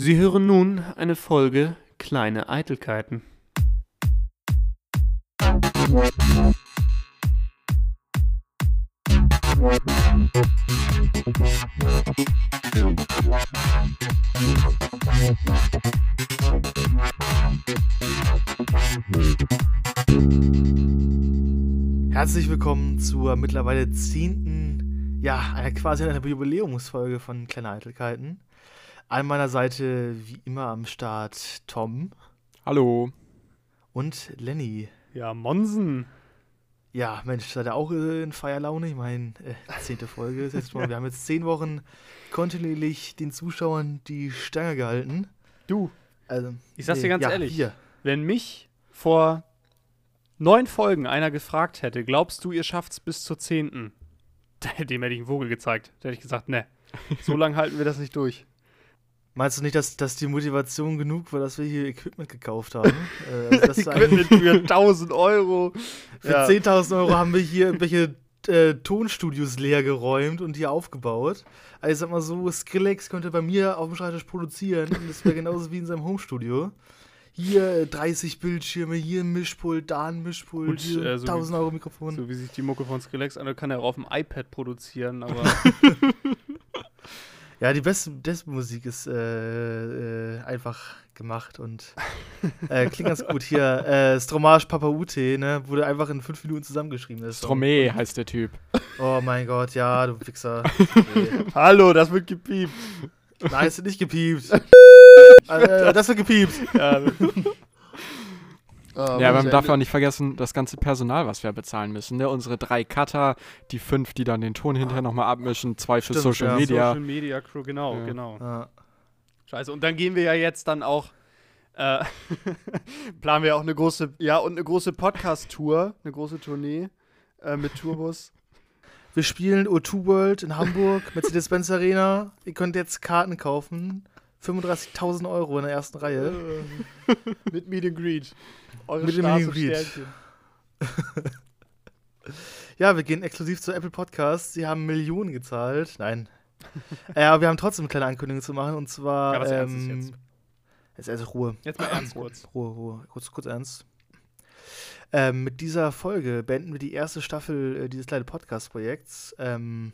Sie hören nun eine Folge Kleine Eitelkeiten. Herzlich willkommen zur mittlerweile zehnten, ja, quasi einer Jubiläumsfolge von Kleine Eitelkeiten. An meiner Seite wie immer am Start Tom Hallo. und Lenny. Ja, Monsen. Ja, Mensch, seid ihr auch äh, in Feierlaune? Ich meine, äh, zehnte Folge ist jetzt schon. Wir haben jetzt zehn Wochen kontinuierlich den Zuschauern die Stange gehalten. Du, Also, Ich sag's dir ganz ja, ehrlich. Wir. wenn mich vor neun Folgen einer gefragt hätte, glaubst du, ihr schafft's bis zur zehnten? Dem hätte ich einen Vogel gezeigt. Da hätte ich gesagt, ne, so lange halten wir das nicht durch. Meinst du nicht, dass, dass die Motivation genug war, dass wir hier Equipment gekauft haben? äh, also, Equipment für 1000 Euro. Für Ja. 10.000 Euro haben wir hier irgendwelche äh, Tonstudios leer geräumt und hier aufgebaut. Also ich sag mal so, Skrillex könnte bei mir auf dem Schreibtisch produzieren und das wäre genauso wie in seinem Homestudio. Hier äh, 30 Bildschirme, hier ein Mischpult, da ein Mischpult, Gut, hier äh, so wie- 1000 Euro Mikrofon. So wie sich die Mucke von Skrillex an, kann er auch auf dem iPad produzieren, aber Ja, die beste, beste Musik ist äh, äh, einfach gemacht und äh, klingt ganz gut. Hier, äh, Stromage Papa Ute, ne, wurde einfach in fünf Minuten zusammengeschrieben. Song. Stromé heißt der Typ. Oh mein Gott, ja, du Wichser. Hallo, das wird gepiept. Nein, es wird nicht gepiept. äh, das wird gepiept. Ja, ja, aber man darf ja auch nicht vergessen, das ganze Personal, was wir bezahlen müssen. Ne? Unsere drei Cutter, die fünf, die dann den Ton hinterher nochmal abmischen, zwei für Stimmt, Social ja. Media. Social Media Crew, genau, Ja. genau. Ja. Scheiße, und dann gehen wir ja jetzt dann auch, äh, planen wir auch eine große, ja, und eine große Podcast-Tour, eine große Tournee äh, mit Tourbus. Wir spielen O2 World in Hamburg, Mercedes-Benz Arena. Ihr könnt jetzt Karten kaufen. 35.000 Euro in der ersten Reihe. mit Meet and Greet. Eure Mit dem Stars Greet. Sternchen. Ja, wir gehen exklusiv zu Apple Podcasts. Sie haben Millionen gezahlt. Nein. äh, aber wir haben trotzdem eine kleine Ankündigung zu machen. Und zwar. Ja, was ähm, jetzt. Jetzt also Ruhe. Jetzt mal ernst kurz. Ruhe, Ruhe. Kurz, kurz ernst. Ähm, mit dieser Folge beenden wir die erste Staffel äh, dieses kleinen Podcast-Projekts. Ähm,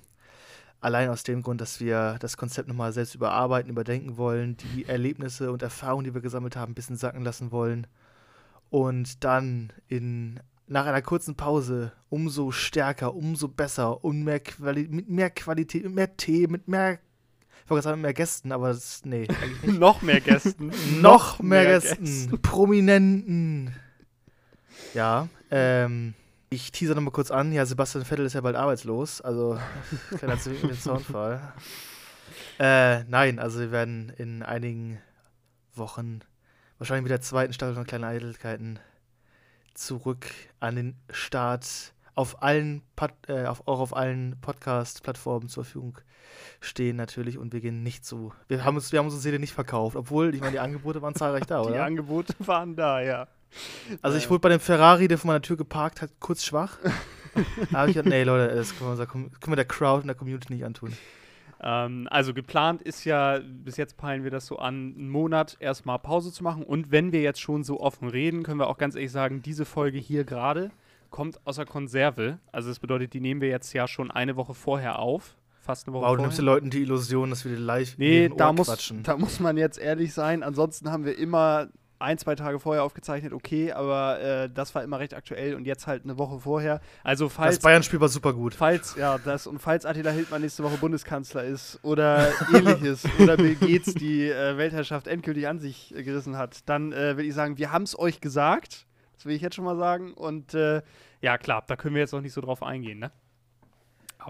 allein aus dem Grund, dass wir das Konzept nochmal selbst überarbeiten, überdenken wollen, die Erlebnisse und Erfahrungen, die wir gesammelt haben, ein bisschen sacken lassen wollen. Und dann in, nach einer kurzen Pause umso stärker, umso besser und mehr Quali mit mehr Qualität, mit mehr Tee, mit mehr, ich wollte sagen, mit mehr Gästen, aber das, nee. Noch mehr Gästen. noch mehr Gästen, Prominenten. Ja, ähm, ich teaser nochmal kurz an. Ja, Sebastian Vettel ist ja bald arbeitslos, also kleiner Soundfall. Äh, nein, also wir werden in einigen Wochen, wahrscheinlich mit der zweiten Staffel von Kleine Eitelkeiten, zurück an den Start auf allen, Pod, äh, auf, auch auf allen Podcast-Plattformen zur Verfügung stehen natürlich und wir gehen nicht zu. Wir haben uns, wir haben unsere Seele nicht verkauft, obwohl, ich meine, die Angebote waren zahlreich da, Die oder? Angebote waren da, ja. Also ich wurde bei dem Ferrari, der vor meiner Tür geparkt hat, kurz schwach. da habe ich gedacht, nee, Leute, das können wir, unserer können wir der Crowd und der Community nicht antun. Ähm, also geplant ist ja, bis jetzt peilen wir das so an, einen Monat erstmal Pause zu machen. Und wenn wir jetzt schon so offen reden, können wir auch ganz ehrlich sagen, diese Folge hier gerade kommt aus der Konserve. Also das bedeutet, die nehmen wir jetzt ja schon eine Woche vorher auf. Fast eine Woche Wow, du vorher. nimmst den Leuten die Illusion, dass wir die live Nee, in den da muss, quatschen. da muss man jetzt ehrlich sein. Ansonsten haben wir immer ein, zwei Tage vorher aufgezeichnet, okay, aber äh, das war immer recht aktuell und jetzt halt eine Woche vorher. Also das falls, Bayern-Spiel war super gut. falls, ja, das und falls Attila Hildmann nächste Woche Bundeskanzler ist oder ähnliches oder Bill Gates die äh, Weltherrschaft endgültig an sich äh, gerissen hat, dann äh, will ich sagen, wir haben es euch gesagt. Das will ich jetzt schon mal sagen. Und äh, ja, klar, da können wir jetzt noch nicht so drauf eingehen, ne?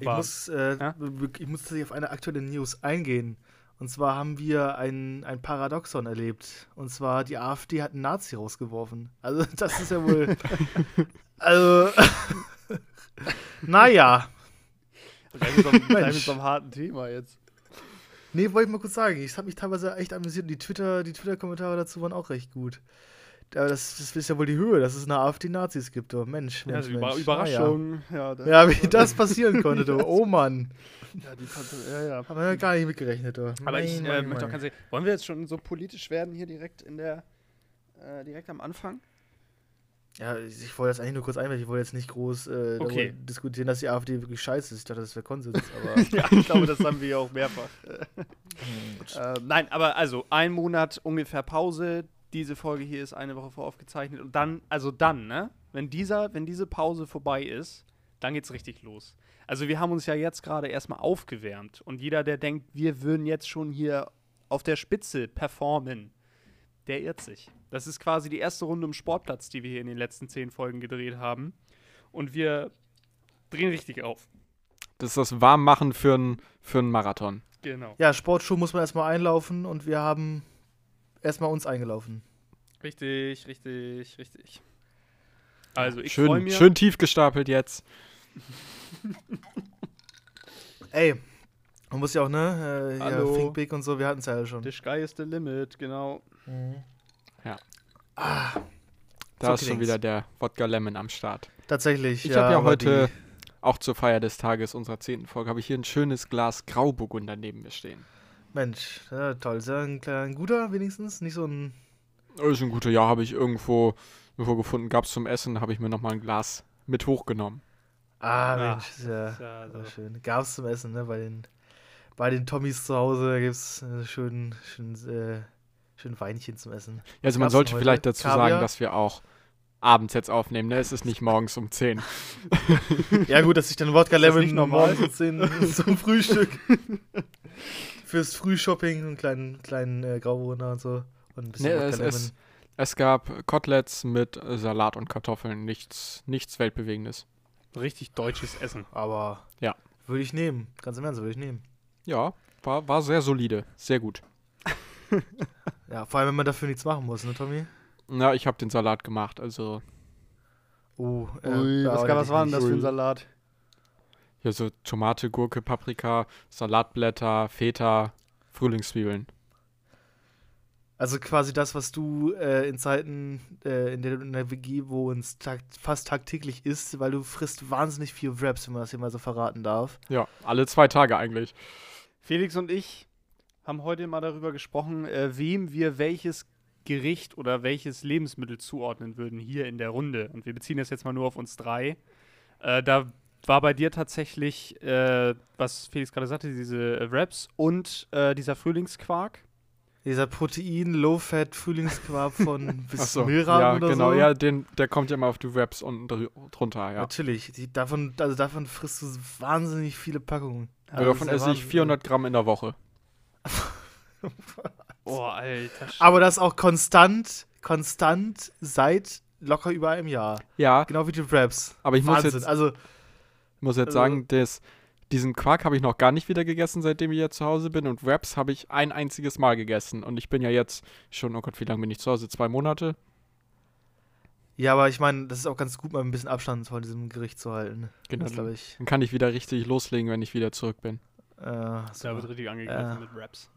ich, Aber muss, äh, ja? ich muss tatsächlich auf eine aktuelle News eingehen. Und zwar haben wir ein, ein Paradoxon erlebt. Und zwar, die AfD hat einen Nazi rausgeworfen. Also, das ist ja wohl. also. naja. gleich mit, so einem, gleich mit Mensch. so einem harten Thema jetzt. Nee, wollte ich mal kurz sagen. Ich habe mich teilweise echt amüsiert. und Die Twitter, die Twitter-Kommentare dazu waren auch recht gut. Aber das, das ist ja wohl die Höhe, dass es eine AfD Nazis gibt, oh Mensch. Ja, Mensch, also Über Mensch. Überraschung. Ja, Ah, ja. ja, wie das passieren konnte, du. Oh Mann. Ja, die Kante, ja, ja. Haben wir ja gar nicht mitgerechnet, du. Aber ich Mein, äh, mein, möchte auch ganz ehrlich, wollen wir jetzt schon so politisch werden hier direkt in der, äh, direkt am Anfang? Ja, ich wollte das eigentlich nur kurz einwerfen. Ich wollte jetzt nicht groß äh, Okay. diskutieren, dass die AfD wirklich scheiße ist. Ich dachte, das wäre Konsens, aber. ja, ich glaube, das haben wir ja auch mehrfach. Äh, nein, aber also ein Monat ungefähr Pause. Diese Folge hier ist eine Woche voraufgezeichnet. Und dann, also dann, ne? Wenn, dieser, wenn diese Pause vorbei ist, dann geht's richtig los. Also wir haben uns ja jetzt gerade erstmal aufgewärmt. Und jeder, der denkt, wir würden jetzt schon hier auf der Spitze performen, der irrt sich. Das ist quasi die erste Runde im Sportplatz, die wir hier in den letzten zehn Folgen gedreht haben. Und wir drehen richtig auf. Das ist das Warmmachen für einen für einen Marathon. Genau. Ja, Sportschuh muss man erstmal einlaufen und wir haben erstmal uns eingelaufen. Richtig, richtig, richtig. Also ich freue Schön, mich. schön tief gestapelt jetzt. Ey, man muss ja auch, ne? Äh, ja, Hallo. Think Big und so, wir hatten es ja alle schon. The sky is the limit, genau. Ah, Da So ist schon klingt's. wieder der Wodka Lemon am Start. tatsächlich. Ich habe ja heute, die- auch zur Feier des Tages unserer zehnten Folge, habe ich hier ein schönes Glas Grauburgunder neben mir stehen. Mensch, ja, toll. Ist ja ein, kleiner, ein guter wenigstens, nicht so ein. Ist ein guter, ja, habe ich irgendwo, irgendwo gefunden, gab es zum Essen, habe ich mir nochmal ein Glas mit hochgenommen. Ah, Mensch, ist ja, Ja, ja so. schön. Gab's zum Essen, ne? Bei den, bei den Tommys zu Hause, gibt's äh, schön, schön, äh, schön Weinchen zum Essen. Ja, also man sollte vielleicht dazu Kaviar? sagen, dass wir auch abends jetzt aufnehmen, ne? Es ist nicht morgens um 10. Ja, gut, dass ich dann Wodka Ist Lemon nicht normal? morgens um 10 zum Frühstück. Fürs Frühshopping, einen kleinen, kleinen äh, Grauburgunder und so. Und ein bisschen Ne, Wodka es, Lemon. es, es gab Koteletts mit Salat und Kartoffeln, nichts, nichts Weltbewegendes. Richtig deutsches Essen. Aber Ja. würde ich nehmen. Ganz im Ernst, würde ich nehmen. Ja, war, war sehr solide, sehr gut. Ja, vor allem, wenn man dafür nichts machen muss, ne, Tommy? Na, ich habe den Salat gemacht, also Uh, äh, Ui, ja, was, was war denn das für ein. Salat? hier so Tomate, Gurke, Paprika, Salatblätter, Feta, Frühlingszwiebeln. Also quasi das, was du äh, in Zeiten, äh, in der du in der WG wohnst, takt, fast tagtäglich isst, weil du frisst wahnsinnig viel Wraps, wenn man das hier mal so verraten darf. Ja, alle zwei Tage eigentlich. Felix und ich haben heute mal darüber gesprochen, äh, wem wir welches Gericht oder welches Lebensmittel zuordnen würden hier in der Runde. Und wir beziehen das jetzt mal nur auf uns drei. Äh, da war bei dir tatsächlich, äh, was Felix gerade sagte, diese Wraps und äh, dieser Frühlingsquark. Dieser Protein-Low-Fat Frühlingsquark von so, Milram ja, oder genau, so. ja, den, der kommt ja mal auf die Wraps unten drü- drunter, ja. Natürlich. Die, davon, also davon frisst du wahnsinnig viele Packungen. Ja, Also davon das ist esse ja ich Wahnsinn. 400 Gramm in der Woche. Oh, Alter. Aber das auch konstant, konstant seit locker über einem Jahr. Ja, Genau wie die Wraps. aber ich muss Wahnsinn. jetzt, Also, muss jetzt also- sagen, das, diesen Quark habe ich noch gar nicht wieder gegessen, seitdem ich jetzt zu Hause bin. Und Wraps habe ich ein einziges Mal gegessen. Und ich bin ja jetzt schon, oh Gott, wie lange bin ich zu Hause? Zwei Monate? ja, aber ich meine, das ist auch ganz gut, mal ein bisschen Abstand von diesem Gericht zu halten. Genau. Das glaube ich. Dann kann ich wieder richtig loslegen, wenn ich wieder zurück bin. Äh, Da wird richtig angegriffen Äh. mit Wraps.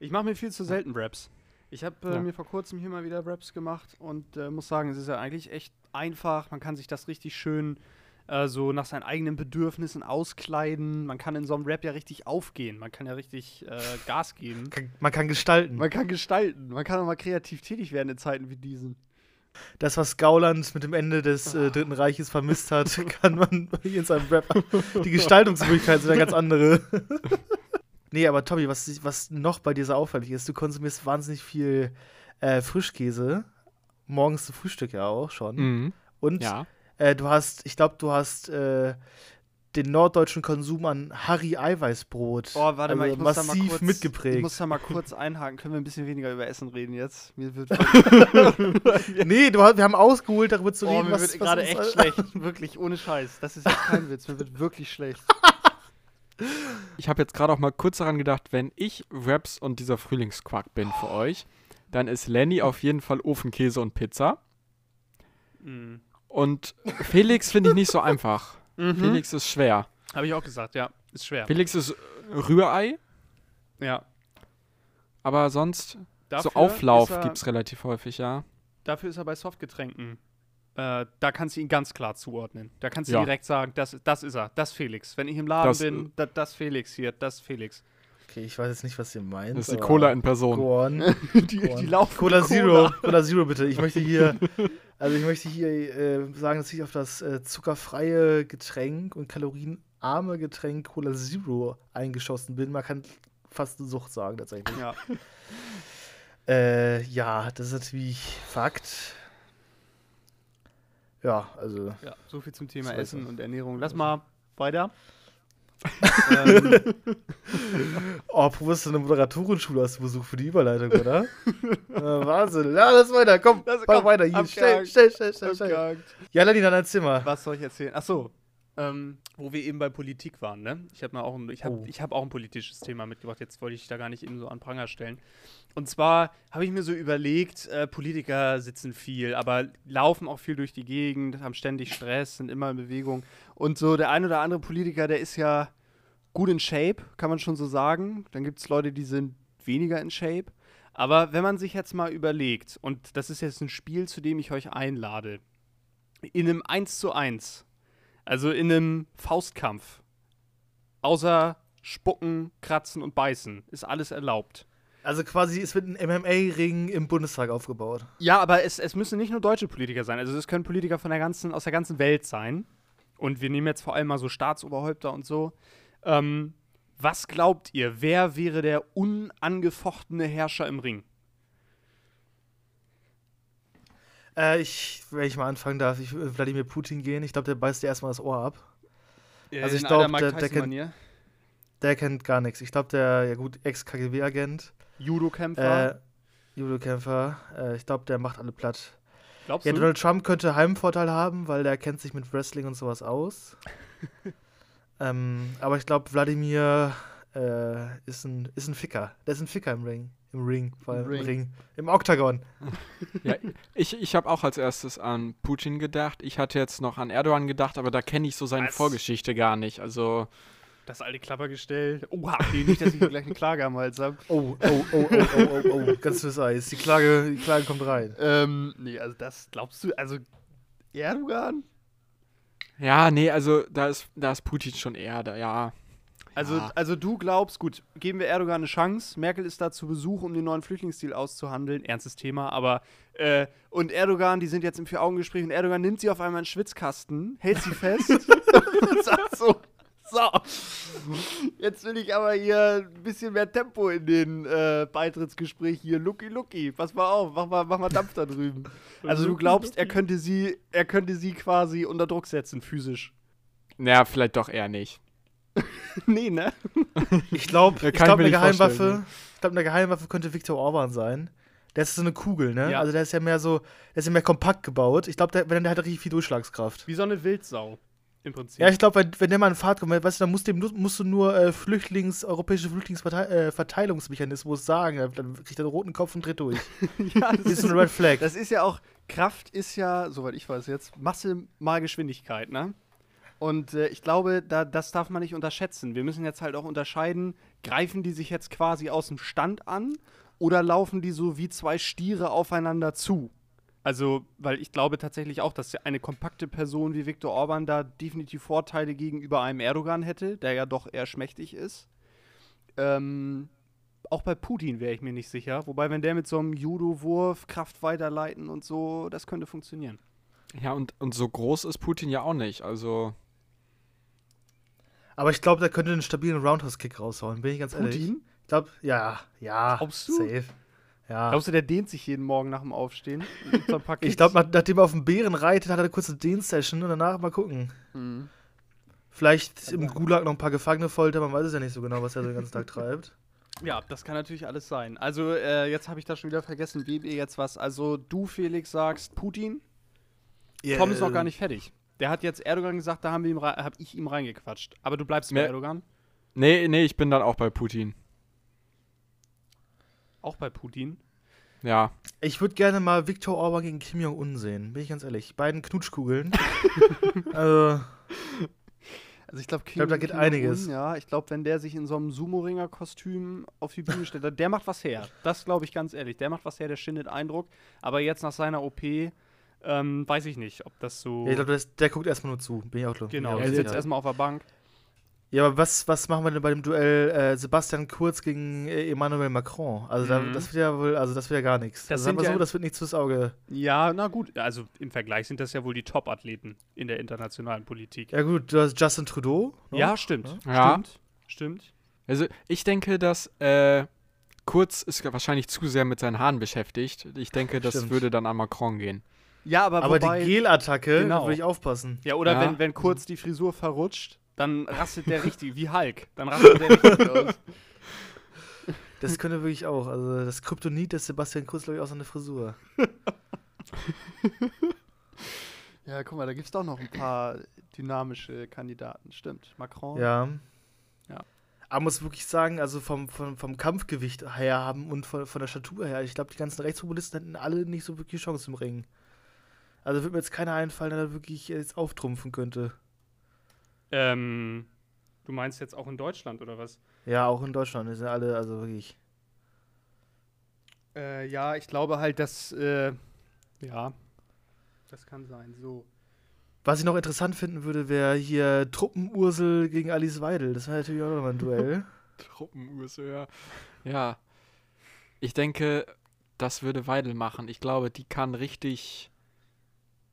Ich mache mir viel zu selten Wraps. Ich habe äh, Ja. mir vor kurzem hier mal wieder Wraps gemacht und äh, muss sagen, es ist ja eigentlich echt einfach. Man kann sich das richtig schön äh, so nach seinen eigenen Bedürfnissen auskleiden. Man kann in so einem Wrap ja richtig aufgehen. Man kann ja richtig äh, Gas geben. Man kann gestalten. Man kann gestalten. Man kann auch mal kreativ tätig werden in Zeiten wie diesen. Das, was Gauland mit dem Ende des äh, Dritten Reiches vermisst hat, kann man in seinem Rap. Die Gestaltungsmöglichkeiten sind ja ganz andere. nee, aber Tommy, was, was noch bei dir so auffällig ist, du konsumierst wahnsinnig viel äh, Frischkäse. Morgens zum Frühstück ja auch schon. Mhm. Und Ja. Äh, du hast, ich glaube, du hast äh, den norddeutschen Konsum an Harry Eiweißbrot Oh, warte mal, also ich muss da mal massiv kurz, mitgeprägt. Ich muss da mal kurz einhaken. Können wir ein bisschen weniger über Essen reden jetzt? Mir wird, nee, du, wir haben ausgeholt, darüber zu oh, reden, mir was, wird gerade echt schlecht. Wirklich, ohne Scheiß. Das ist jetzt kein Witz. Mir wird wirklich schlecht. Ich habe jetzt gerade auch mal kurz daran gedacht, wenn ich Wraps und dieser Frühlingsquark bin für euch, dann ist Lenny auf jeden Fall Ofenkäse und Pizza. Mhm. Und Felix finde ich nicht so einfach. Mhm. Felix ist schwer. Habe ich auch gesagt, ja. Ist schwer. Felix ist Rührei, Ja. aber sonst Dafür so Auflauf gibt es relativ häufig, ja. dafür ist er bei Softgetränken. Äh, da kannst du ihn ganz klar zuordnen. Da kannst du Ja. direkt sagen, das, das ist er, das Felix. Wenn ich im Laden Das, bin, da, das Felix hier, das Felix. Okay, ich weiß jetzt nicht, was ihr meint. Das ist die Cola in Person. Go on. die, Go on. die laufen Cola Zero, Cola Zero bitte. Ich möchte hier, also ich möchte hier äh, sagen, dass ich auf das äh, zuckerfreie Getränk und kalorienarme Getränk Cola Zero eingeschossen bin. Man kann fast eine Sucht sagen tatsächlich. Ja. Äh, ja, das ist natürlich Fakt. Ja, also ja, so viel zum Thema Essen es. und Ernährung. Lass mal weiter. Ähm, Oh, professionelle Moderatorenschule hast du besucht für die Überleitung, oder? ja, Wahnsinn. Ja, lass weiter. Komm, mach komm, weiter. Hier, schnell, schnell, schnell, schnell, schnell. Ja, Lenny, dann erzähl mal. Was soll ich erzählen? Ach so, ähm, wo wir eben bei Politik waren, ne? Ich habe auch, ein, ich hab, Oh. ich hab auch ein politisches Thema mitgebracht. Jetzt wollte ich da gar nicht eben so an Pranger stellen. Und zwar habe ich mir so überlegt, äh, Politiker sitzen viel, aber laufen auch viel durch die Gegend, haben ständig Stress, sind immer in Bewegung. Und so der ein oder andere Politiker, der ist ja gut in Shape, kann man schon so sagen. Dann gibt es Leute, die sind weniger in Shape. Aber wenn man sich jetzt mal überlegt, und das ist jetzt ein Spiel, zu dem ich euch einlade, in einem 1 zu 1, also in einem Faustkampf, außer Spucken, Kratzen und Beißen, ist alles erlaubt. Also quasi, es wird ein MMA-Ring im Bundestag aufgebaut. Ja, aber es, es müssen nicht nur deutsche Politiker sein. Also es können Politiker von der ganzen, aus der ganzen Welt sein. Und wir nehmen jetzt vor allem mal so Staatsoberhäupter und so. Ähm, was glaubt ihr, wer wäre der unangefochtene Herrscher im Ring? Äh, ich, wenn ich mal anfangen darf, ich will Wladimir Putin gehen. Ich glaube, der beißt dir erstmal das Ohr ab. Also ich In glaub, alter Mike der- der kennt-. Der kennt gar nichts. Ich glaube, der, ja gut, Ex-KGB-Agent, Judo-Kämpfer. äh, Judo-Kämpfer, äh, ich glaube, der macht alle platt. Glaubst Ja, du? Donald Trump könnte Heimvorteil haben, weil der kennt sich mit Wrestling und sowas aus. ähm, aber ich glaube, Wladimir äh, ist, ein, ist ein Ficker. Der ist ein Ficker im Ring. Im Ring, vor allem Im im Ring. Ring. Im Oktagon. Ja, ich ich habe auch als erstes an Putin gedacht. Ich hatte jetzt noch an Erdogan gedacht, aber da kenne ich so seine Was? Vorgeschichte gar nicht. Also, Das alte Klappergestell. Oh, habt ihr nicht, dass ich hier gleich eine Klage am Hals habe? Oh, oh, oh, oh, oh, oh, oh. Ganz fürs Eis. Die Klage, die Klage kommt rein. Ähm, nee, also das glaubst du, also Erdogan? ja, nee, also da ist, da ist Putin schon eher da, ja. Also, Ja. also du glaubst, gut, geben wir Erdogan eine Chance. Merkel ist da zu Besuch, um den neuen Flüchtlingsdeal auszuhandeln. Ernstes Thema, aber äh, und Erdogan, die sind jetzt im Vier-Augen-Gespräch und Erdogan nimmt sie auf einmal in den Schwitzkasten, hält sie fest und sagt so, so, jetzt will ich aber hier ein bisschen mehr Tempo in den äh, Beitrittsgespräch hier. Lucky, Lucky, pass mal auf, mach mal, mach mal Dampf da drüben. Also du glaubst, er könnte sie, er könnte sie quasi unter Druck setzen, physisch. Naja, vielleicht doch eher nicht. nee, ne? Ich glaube, Ja, ich glaub, eine Geheimwaffe, ich glaube, eine Geheimwaffe könnte Viktor Orban sein. Der ist so eine Kugel, ne? Ja. Also der ist ja mehr so, der ist ja mehr kompakt gebaut. Ich glaube, der, wenn der hat richtig viel Durchschlagskraft. Wie so eine Wildsau, im Prinzip. Ja, ich glaube, wenn, wenn der mal in Fahrt kommt, weißt du, dann musst du, dem, musst du nur äh, Flüchtlings, europäische Flüchtlingsverteilungsmechanismus sagen. Dann kriegt er einen roten Kopf und dreht durch. ja, das, Das ist ein Red Flag. das ist ja auch, Kraft ist ja, soweit ich weiß jetzt, Masse mal Geschwindigkeit, ne? Und äh, ich glaube, da, das darf man nicht unterschätzen. Wir müssen jetzt halt auch unterscheiden, greifen die sich jetzt quasi aus dem Stand an oder laufen die so wie zwei Stiere aufeinander zu? Also, weil ich glaube tatsächlich auch, dass eine kompakte Person wie Viktor Orban da definitiv Vorteile gegenüber einem Erdogan hätte, der ja doch eher schmächtig ist. Ähm, auch bei Putin wäre ich mir nicht sicher. Wobei, wenn der mit so einem Judo-Wurf Kraft weiterleiten und so, das könnte funktionieren. Ja, und, und so groß ist Putin ja auch nicht. Also, Aber ich glaube, der könnte einen stabilen Roundhouse-Kick raushauen, bin ich ganz ehrlich. Putin? Ich glaube, ja, ja. Glaubst du? Safe. Ja. Glaubst du, der dehnt sich jeden Morgen nach dem Aufstehen? Ich glaube, nach, nachdem er auf dem Bären reitet, hat er eine kurze Dehn-Session und danach mal gucken. Mhm. Vielleicht im Gulag noch ein paar Gefangene foltern, man weiß es ja nicht so genau, was er den ganzen Tag treibt. Ja, das kann natürlich alles sein. Also, äh, jetzt habe ich da schon wieder vergessen, wem ihr jetzt was. Also, du, Felix, sagst Putin. Tom ist noch gar nicht fertig. Der hat jetzt Erdogan gesagt, da haben wir ihm rei- hab ich ihm reingequatscht. Aber du bleibst bei Mehr- Erdogan? nee, nee, ich bin dann auch bei Putin. Auch bei Putin? Ja. Ich würde gerne mal Viktor Orban gegen Kim Jong-un sehen, bin ich ganz ehrlich. Beiden Knutschkugeln. also, Also ich glaube, glaub, da geht einiges. Ja, ich glaube, wenn der sich in so einem Sumo-Ringer-Kostüm auf die Bühne stellt, der macht was her. Das glaube ich ganz ehrlich. Der macht was her, der schindet Eindruck. Aber jetzt nach seiner OP ähm, weiß ich nicht, ob das so. Ja, ich glaube, der guckt erstmal nur zu. Bin ich auch klar. Genau, er sitzt erstmal auf der Bank. Ja, aber was, was machen wir denn bei dem Duell äh, Sebastian Kurz gegen äh, Emmanuel Macron? Also mhm. da, das wird ja wohl, also das wird ja gar nichts. Das, das also ja so, das wird nichts fürs Auge. Ja, na gut, also im Vergleich sind das ja wohl die Top-Athleten in der internationalen Politik. Ja gut, du hast Justin Trudeau. Ne? Ja, stimmt. Ja. Stimmt. Stimmt. Also ich denke, dass äh, Kurz ist wahrscheinlich zu sehr mit seinen Haaren beschäftigt. Ich denke, das stimmt. würde dann an Macron gehen. Ja, aber, aber wobei, die Gelattacke, genau. würde ich aufpassen. Ja, oder ja. Wenn, wenn kurz die Frisur verrutscht, dann rastet der richtig, wie Hulk. Dann rastet der richtig aus. Das könnte wirklich auch. Also das Kryptonit des Sebastian Kurz, glaube ich, auch so eine Frisur. ja, guck mal, da gibt es doch noch ein paar dynamische Kandidaten. Stimmt. Macron. Ja. Ja. Aber muss wirklich sagen, also vom, vom, vom Kampfgewicht her haben und von, von der Statur her, ich glaube, die ganzen Rechtspopulisten hätten alle nicht so wirklich Chance im Ring. Also wird mir jetzt keiner einfallen, der da wirklich jetzt auftrumpfen könnte. Ähm, du meinst jetzt auch in Deutschland oder was? Ja, auch in Deutschland. Das sind alle, also wirklich. Äh, ja, ich glaube halt, dass, äh, ja, das kann sein. So. Was ich noch interessant finden würde, wäre hier Truppenursel gegen Alice Weidel. Das wäre natürlich auch nochmal ein Duell. Truppenursel, ja. Ja. Ich denke, das würde Weidel machen. Ich glaube, die kann richtig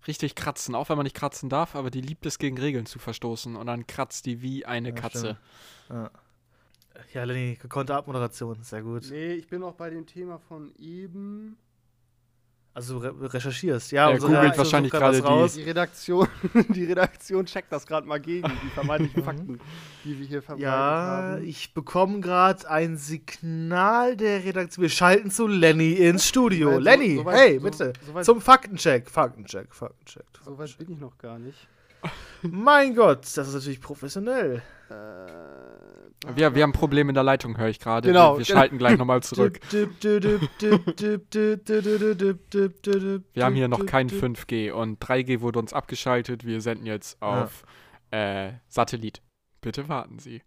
richtig kratzen, auch wenn man nicht kratzen darf, aber die liebt es, gegen Regeln zu verstoßen und dann kratzt die wie eine ja, Katze. Ja. ja, Lenny, gekonnte Abmoderation, sehr gut. Nee, ich bin auch bei dem Thema von eben. Also re recherchierst, ja. Er googelt wahrscheinlich gerade die, die Redaktion. die Redaktion checkt das gerade mal gegen, die vermeintlichen Fakten, die wir hier verbreitet ja, haben. Ja, ich bekomme gerade ein Signal der Redaktion. Wir schalten zu Lenny ins Studio. Weit, Lenny, so, so weit, hey, bitte, so, zum Faktencheck. Faktencheck, Faktencheck. So weit bin ich noch gar nicht. mein Gott, das ist natürlich professionell. Äh, wir, wir haben Probleme in der Leitung, höre ich gerade. Genau. Wir, wir schalten gleich nochmal zurück. wir haben hier noch kein 5G und 3G wurde uns abgeschaltet. Wir senden jetzt auf ja. äh, Satellit. Bitte warten Sie.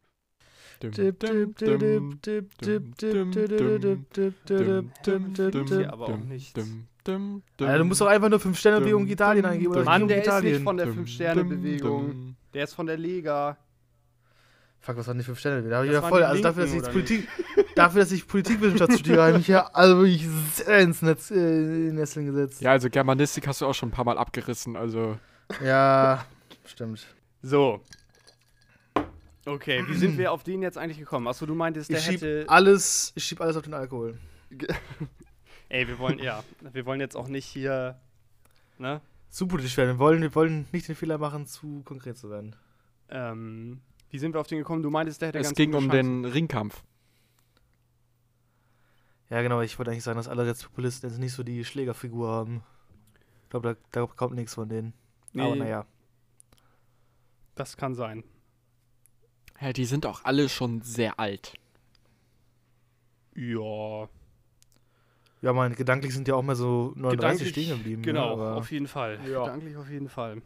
Ja, du musst doch einfach nur 5-Sterne-Bewegung Italien eingeben. Mann, der ist nicht von der 5-Sterne-Bewegung. Der ist von der Lega. Fuck, was waren die 5 Sterne? Da habe ich ja voll. Also dafür, dass ich Politik, dafür, dass ich Politikwissenschaft studiere, habe ich mich ja also wirklich sehr ins Netz äh, in Nesseln gesetzt. Ja, also Germanistik hast du auch schon ein paar Mal abgerissen, also. Ja, stimmt. So. Okay, wie sind wir auf den jetzt eigentlich gekommen? Achso, du meintest, der ich schieb hätte. Alles, ich schieb alles auf den Alkohol. Ey, wir wollen, ja, wir wollen jetzt auch nicht hier, ne? Zu politisch werden. Wir wollen, wir wollen nicht den Fehler machen, zu konkret zu werden. Ähm, wie sind wir auf den gekommen? Du meintest, der hätte es ganz Es ging um den Ringkampf. Ja, genau. Ich wollte eigentlich sagen, dass alle Rechtspopulisten jetzt nicht so die Schlägerfigur haben. Ich glaube, da, da, kommt nichts von denen. Nee. Aber naja. Das kann sein. Ja, die sind auch alle schon sehr alt. Ja. Ja, mein, gedanklich sind ja auch mehr so 39 stehen geblieben. Ne, genau, ne, auf jeden Fall. Ja. Gedanklich auf jeden Fall.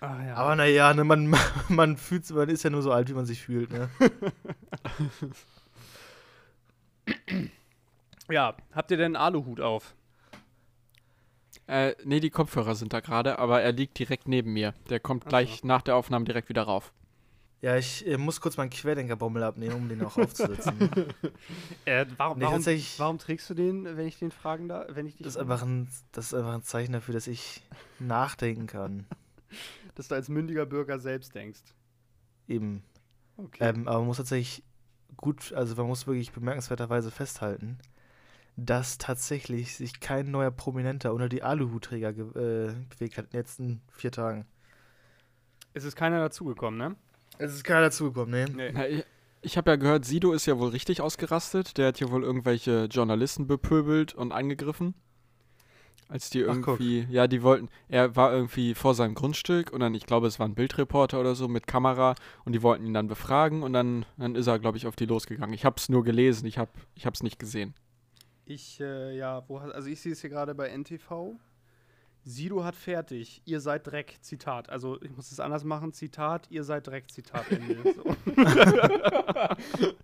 Ach, ja. Aber naja, ne, man, man fühlt man ist ja nur so alt, wie man sich fühlt, ne? ja, habt ihr denn einen Aluhut auf? Äh, nee, die Kopfhörer sind da gerade, aber er liegt direkt neben mir. Der kommt Ach gleich so. nach der Aufnahme direkt wieder rauf. Ja, ich äh, muss kurz meinen Querdenkerbommel abnehmen, um den auch aufzusetzen. äh, warum, nee, warum, warum, trägst du den, wenn ich den fragen darf? Wenn ich dich das, ist einfach ein, das ist einfach ein Zeichen dafür, dass ich nachdenken kann dass du als mündiger Bürger selbst denkst. Eben. Okay. Ähm, aber man muss tatsächlich gut, also man muss wirklich bemerkenswerterweise festhalten, dass tatsächlich sich kein neuer Prominenter unter die Aluhutträger äh, bewegt hat in den letzten vier Tagen. Es ist keiner dazugekommen, ne? Es ist keiner dazugekommen, ne? Nee. Na, ich, ich habe ja gehört, Sido ist ja wohl richtig ausgerastet. Der hat hier wohl irgendwelche Journalisten bepöbelt und angegriffen. Als die irgendwie, Ach, ja, die wollten, er war irgendwie vor seinem Grundstück und dann, ich glaube, es war ein Bildreporter oder so mit Kamera und die wollten ihn dann befragen und dann, dann ist er, glaube ich, auf die losgegangen. Ich habe es nur gelesen, ich habe es nicht gesehen. Ich, äh, ja, wo, also ich sehe es hier gerade bei NTV. Sido hat fertig, ihr seid Dreck, Zitat. Also ich muss es anders machen, Zitat, ihr seid Dreck, Zitat Ende. So.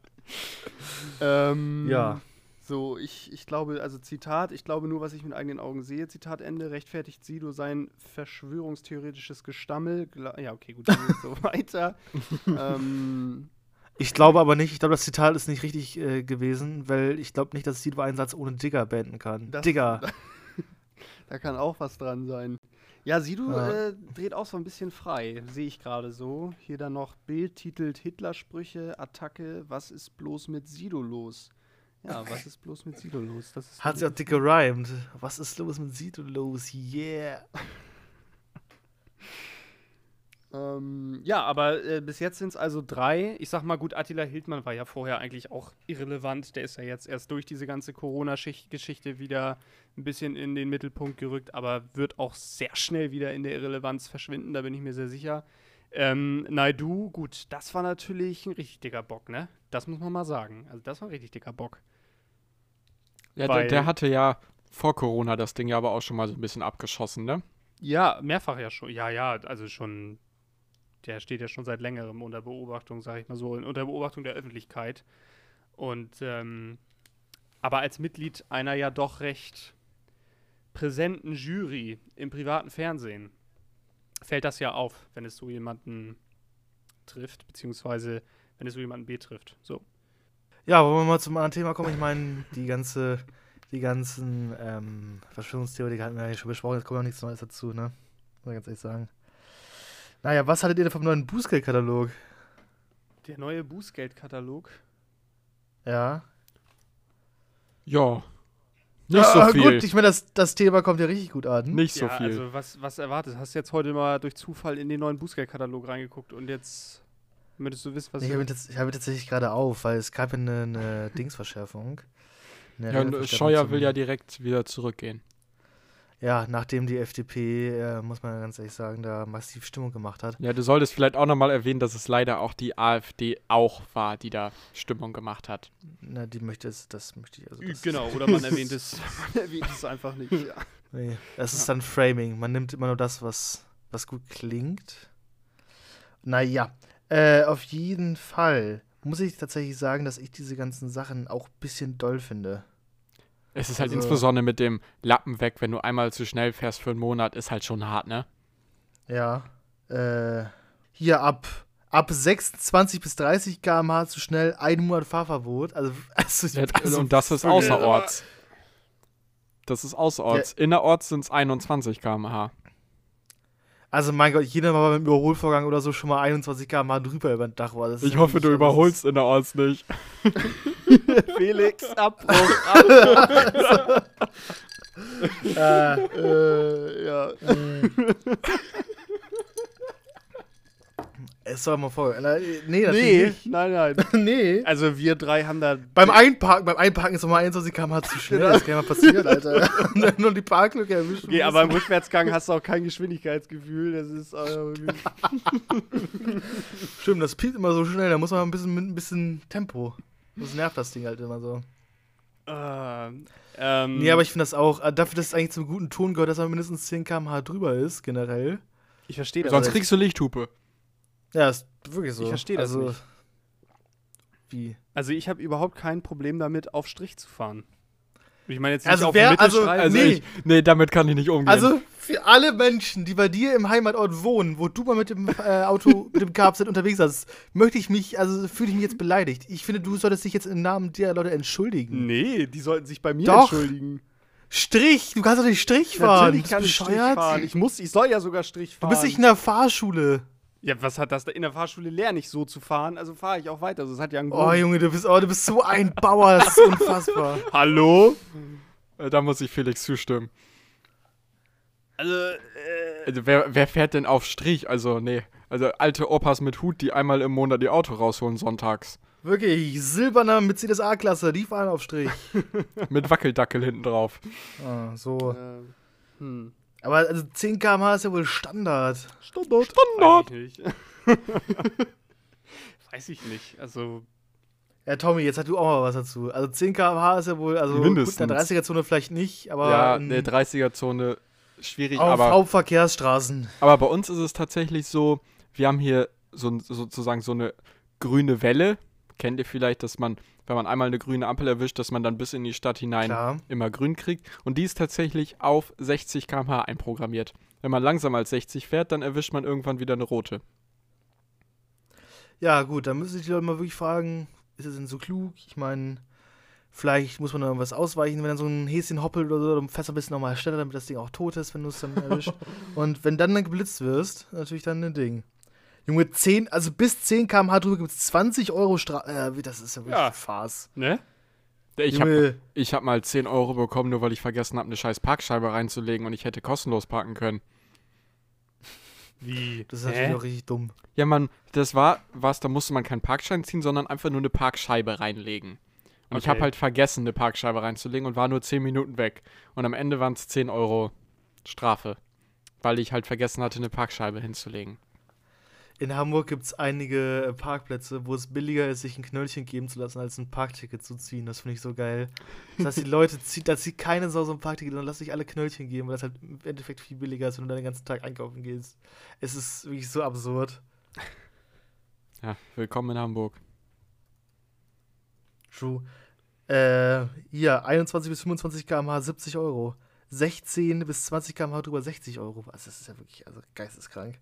ähm, Ja. So, ich, ich glaube, also Zitat, ich glaube nur, was ich mit eigenen Augen sehe, Zitat Ende, rechtfertigt Sido sein verschwörungstheoretisches Gestammel. Gla ja, okay, gut, dann so weiter. ähm, Ich glaube aber nicht, ich glaube, das Zitat ist nicht richtig äh, gewesen, weil ich glaube nicht, dass Sido einen Satz ohne Digger beenden kann. Das- Digger. Da kann auch was dran sein. Ja, Sido Ja. äh, dreht auch so ein bisschen frei, sehe ich gerade so. Hier dann noch Bild titelt Hitlersprüche, Attacke, was ist bloß mit Sido los? Ja, was ist bloß mit Sido los? Das ist Hat sich auch dick gerimt. Was ist los mit Sido los? Yeah. Ähm, ja, aber äh, bis jetzt sind es also drei. Ich sag mal, gut, Attila Hildmann war ja vorher eigentlich auch irrelevant. Der ist ja jetzt erst durch diese ganze Corona-Geschichte wieder ein bisschen in den Mittelpunkt gerückt, aber wird auch sehr schnell wieder in der Irrelevanz verschwinden, da bin ich mir sehr sicher. Ähm, Naidu, gut, das war natürlich ein richtig dicker Bock, ne? Das muss man mal sagen. Also, das war ein richtig dicker Bock. Ja, der, der hatte ja vor Corona das Ding ja aber auch schon mal so ein bisschen abgeschossen, ne? Ja, mehrfach ja schon. Ja, ja, also schon. Der steht ja schon seit längerem unter Beobachtung, sag ich mal so, unter Beobachtung der Öffentlichkeit. Und, ähm, aber als Mitglied einer ja doch recht präsenten Jury im privaten Fernsehen fällt das ja auf, wenn es so jemanden trifft, beziehungsweise wenn es so jemanden betrifft. So. Ja, wollen wir mal zum anderen Thema kommen? Ich meine, die ganze, die ganzen ähm, Verschwörungstheoretiker hatten wir ja schon besprochen, jetzt kommt noch nichts Neues dazu, ne? Muss man ganz ehrlich sagen. Naja, was hattet ihr denn vom neuen Bußgeldkatalog? Der neue Bußgeldkatalog. Ja. Ja. Nicht so Ah, viel. Gut, ich meine, das, das Thema kommt ja richtig gut an. Nicht so ja, viel. also was, was erwartest? Hast du jetzt heute mal durch Zufall in den neuen Bußgeldkatalog reingeguckt und jetzt möchtest du wissen, was Nee, ich habe tats- ich hab ihn tatsächlich gerade auf, weil es gab ja eine, eine Dingsverschärfung. Eine ja, und Scheuer will ja direkt wieder zurückgehen. Ja, nachdem die FDP, äh, muss man ganz ehrlich sagen, da massiv Stimmung gemacht hat. Ja, du solltest vielleicht auch nochmal erwähnen, dass es leider auch die AfD auch war, die da Stimmung gemacht hat. Na, die möchte es, das möchte ich also. Das Genau, oder man erwähnt es, man erwähnt es einfach nicht. Ja. Nee, das ist dann Framing. Man nimmt immer nur das, was, was gut klingt. Naja, äh, auf jeden Fall muss ich tatsächlich sagen, dass ich diese ganzen Sachen auch ein bisschen doll finde. Es ist halt Also- insbesondere mit dem Lappen weg, wenn du einmal zu schnell fährst für einen Monat, ist halt schon hart, ne? Ja. Äh, hier ab, ab 26 bis 30 km/h zu schnell, ein Monat Fahrverbot. Also, also, Ja, also und das ist außerorts. Das ist außerorts. Innerorts sind es 21 km/h. Also, mein Gott, jeder mal mit dem Überholvorgang oder so schon mal 21 km/h drüber über den Dach war. Das ist Ich hoffe, du überholst innerorts nicht. Felix, Abbruch, Abbruch. Äh, äh, ja. Es soll mal vor. Na, Nee, natürlich Nee, nicht. nein, nein. nee. Also wir drei haben da. Beim Einparken, beim Einparken ist nochmal 21 km/h zu schnell. Das kann ja mal passieren, Alter. Und dann nur die Parklücke erwischen. Okay, aber im Rückwärtsgang hast du auch kein Geschwindigkeitsgefühl. Das ist äh, Stimmt, das piept immer so schnell. Da muss man ein bisschen mit ein bisschen Tempo. Das nervt das Ding halt immer so. äh, ähm, Nee, aber ich finde das auch, äh, dafür, dass es eigentlich zum guten Ton gehört, dass man mindestens 10 km/h drüber ist, generell. ich verstehe das. Sonst kriegst du Lichthupe. Ja, ist wirklich so. Ich verstehe das also, nicht. Wie? Also ich habe überhaupt kein Problem damit, auf Strich zu fahren. Ich meine jetzt nicht Also auf wer- also-. Also Nee. ich, nee, damit kann ich nicht umgehen. Also für alle Menschen, die bei dir im Heimatort wohnen, wo du mal mit dem äh, Auto, mit dem Kfz unterwegs warst, möchte ich mich, also fühle ich mich jetzt beleidigt. Ich finde, du solltest dich jetzt im Namen der Leute entschuldigen. nee, die sollten sich bei mir Doch. entschuldigen. Strich, du kannst doch nicht Strich fahren. Natürlich du kann ich Strich bescheuert? fahren. Ich muss, ich soll ja sogar Strich Du fahren. bist nicht in der Fahrschule. Ja, was hat das da in der Fahrschule lerne ich so zu fahren? Also fahre ich auch weiter. Also, das hat ja einen Oh Grund. Junge, du bist, oh, du bist so ein Bauer, das ist unfassbar. Hallo? Äh, da muss ich Felix zustimmen. Also, äh, Also wer, wer fährt denn auf Strich? Also, nee. Also alte Opas mit Hut, die einmal im Monat ihr Auto rausholen sonntags. Wirklich, silberner Mercedes A-Klasse, die fahren auf Strich. Mit Wackeldackel hinten drauf. Ah, so. äh, hm. Aber also 10 km/h ist ja wohl Standard. Standard. Standard. Weiß ich nicht. Weiß ich nicht. Also, Ja, Tommy, jetzt hast du auch mal was dazu. Also 10 km/h ist ja wohl, also Mindestens. gut, in der 30er-Zone vielleicht nicht, aber. ja, in- ne, 30er-Zone schwierig. Auf aber, Hauptverkehrsstraßen. aber bei uns ist es tatsächlich so, wir haben hier so, sozusagen so eine grüne Welle. Kennt ihr vielleicht, dass man, wenn man einmal eine grüne Ampel erwischt, dass man dann bis in die Stadt hinein Klar. immer grün kriegt. Und die ist tatsächlich auf 60 km/h einprogrammiert. Wenn man langsamer als 60 fährt, dann erwischt man irgendwann wieder eine rote. Ja, gut, dann müssen sich die Leute mal wirklich fragen, ist es denn so klug? Ich meine, vielleicht muss man da irgendwas ausweichen, wenn dann so ein Häschen hoppelt oder so, dann fährst du ein bisschen nochmal schneller, damit das Ding auch tot ist, wenn du es dann erwischt. Und wenn dann dann geblitzt wirst, natürlich dann ein Ding. Junge, 10, also bis 10 km/h drüber gibt es 20 Euro Strafe. Äh, das ist ja wirklich Ja. Farce. Ne? Ich habe ich hab mal 10 Euro bekommen, nur weil ich vergessen habe, eine scheiß Parkscheibe reinzulegen und ich hätte kostenlos parken können. Wie? das ist natürlich auch richtig dumm. Ja, man, das war was, da musste man keinen Parkschein ziehen, sondern einfach nur eine Parkscheibe reinlegen. Und ich Okay. habe halt vergessen, eine Parkscheibe reinzulegen und war nur 10 Minuten weg. Und am Ende waren es 10 Euro Strafe, weil ich halt vergessen hatte, eine Parkscheibe hinzulegen. In Hamburg gibt es einige äh, Parkplätze, wo es billiger ist, sich ein Knöllchen geben zu lassen, als ein Parkticket zu ziehen. Das finde ich so geil. Das heißt, die Leute zieht, da zieht keine Sau so ein Parkticket und lass sich alle Knöllchen geben, weil das halt im Endeffekt viel billiger ist, wenn du dann den ganzen Tag einkaufen gehst. Es ist wirklich so absurd. Ja, willkommen in Hamburg. True. Äh, hier, 21 bis 25 km/h 70 Euro. 16 bis 20 km/h drüber 60 Euro. Also, das ist ja wirklich also geisteskrank.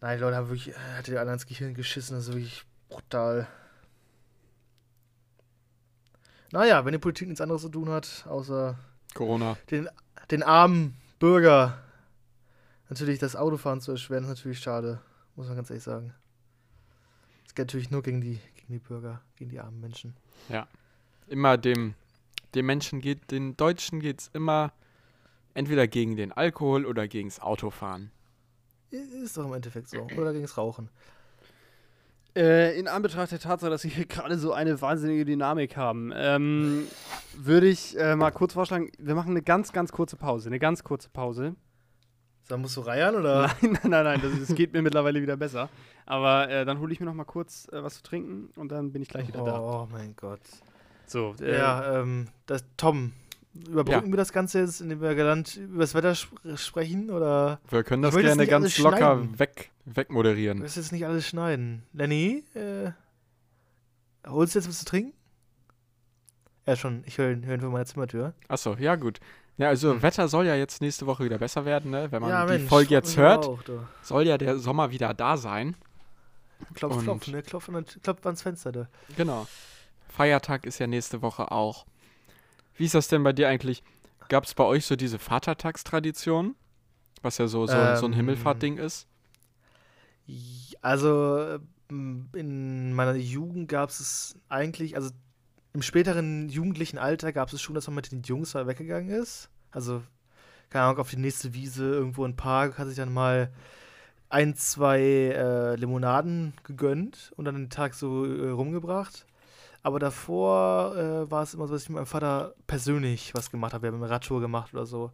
Nein, die Leute haben wirklich, äh, hat dir alle ins Gehirn geschissen. Das ist wirklich brutal. Naja, wenn die Politik nichts anderes zu tun hat, außer Corona. den, den armen Bürger natürlich das Autofahren zu erschweren, ist natürlich schade. Muss man ganz ehrlich sagen. Es geht natürlich nur gegen die, gegen die Bürger, gegen die armen Menschen. Immer dem, dem Menschen geht, den Deutschen geht es immer entweder gegen den Alkohol oder gegens Autofahren. Ist doch im Endeffekt so. Oder gegen das Rauchen. Äh, in Anbetracht der Tatsache, dass wir hier gerade so eine wahnsinnige Dynamik haben, ähm, würde ich äh, mal kurz vorschlagen, wir machen eine ganz, ganz kurze Pause. Eine ganz kurze Pause. Dann musst du reiern oder? Nein, nein, nein, nein, das, das geht mir mittlerweile wieder besser. Aber äh, dann hole ich mir noch mal kurz äh, was zu trinken und dann bin ich gleich wieder da. Oh mein Gott. So, äh, Ja, ähm, das, Tom, überbrücken Ja. wir das Ganze jetzt, indem wir galant über das Wetter sp sprechen? Oder Wir können das gerne ganz locker weg, wegmoderieren. du jetzt nicht alles schneiden? Lenny, äh, holst du jetzt was zu trinken? Ja, schon. Ich höre ihn, hör ihn von meiner Zimmertür. Achso, ja gut. Ja, also Hm. Wetter soll ja jetzt nächste Woche wieder besser werden, ne? Wenn man ja, die Mensch, Folge jetzt hört, Auch, soll ja der Sommer wieder da sein. klopf, klopf, ne? Klopf, klopf ans Fenster, du. Genau. Feiertag ist ja nächste Woche auch. Wie ist das denn bei dir eigentlich? Gab es bei euch so diese Vatertagstradition? Was ja so, so, so ein Ähm, Himmelfahrtding ist? Also ähm, in meiner Jugend gab es eigentlich, also im späteren jugendlichen Alter gab es schon, dass man mit den Jungs mal weggegangen ist. Also, keine Ahnung, auf die nächste Wiese, irgendwo im Park, hat sich dann mal ein, zwei äh, Limonaden gegönnt und dann den Tag so äh, rumgebracht. Aber davor äh, war es immer so, dass ich mit meinem Vater persönlich was gemacht habe. Wir haben eine Radtour gemacht oder so.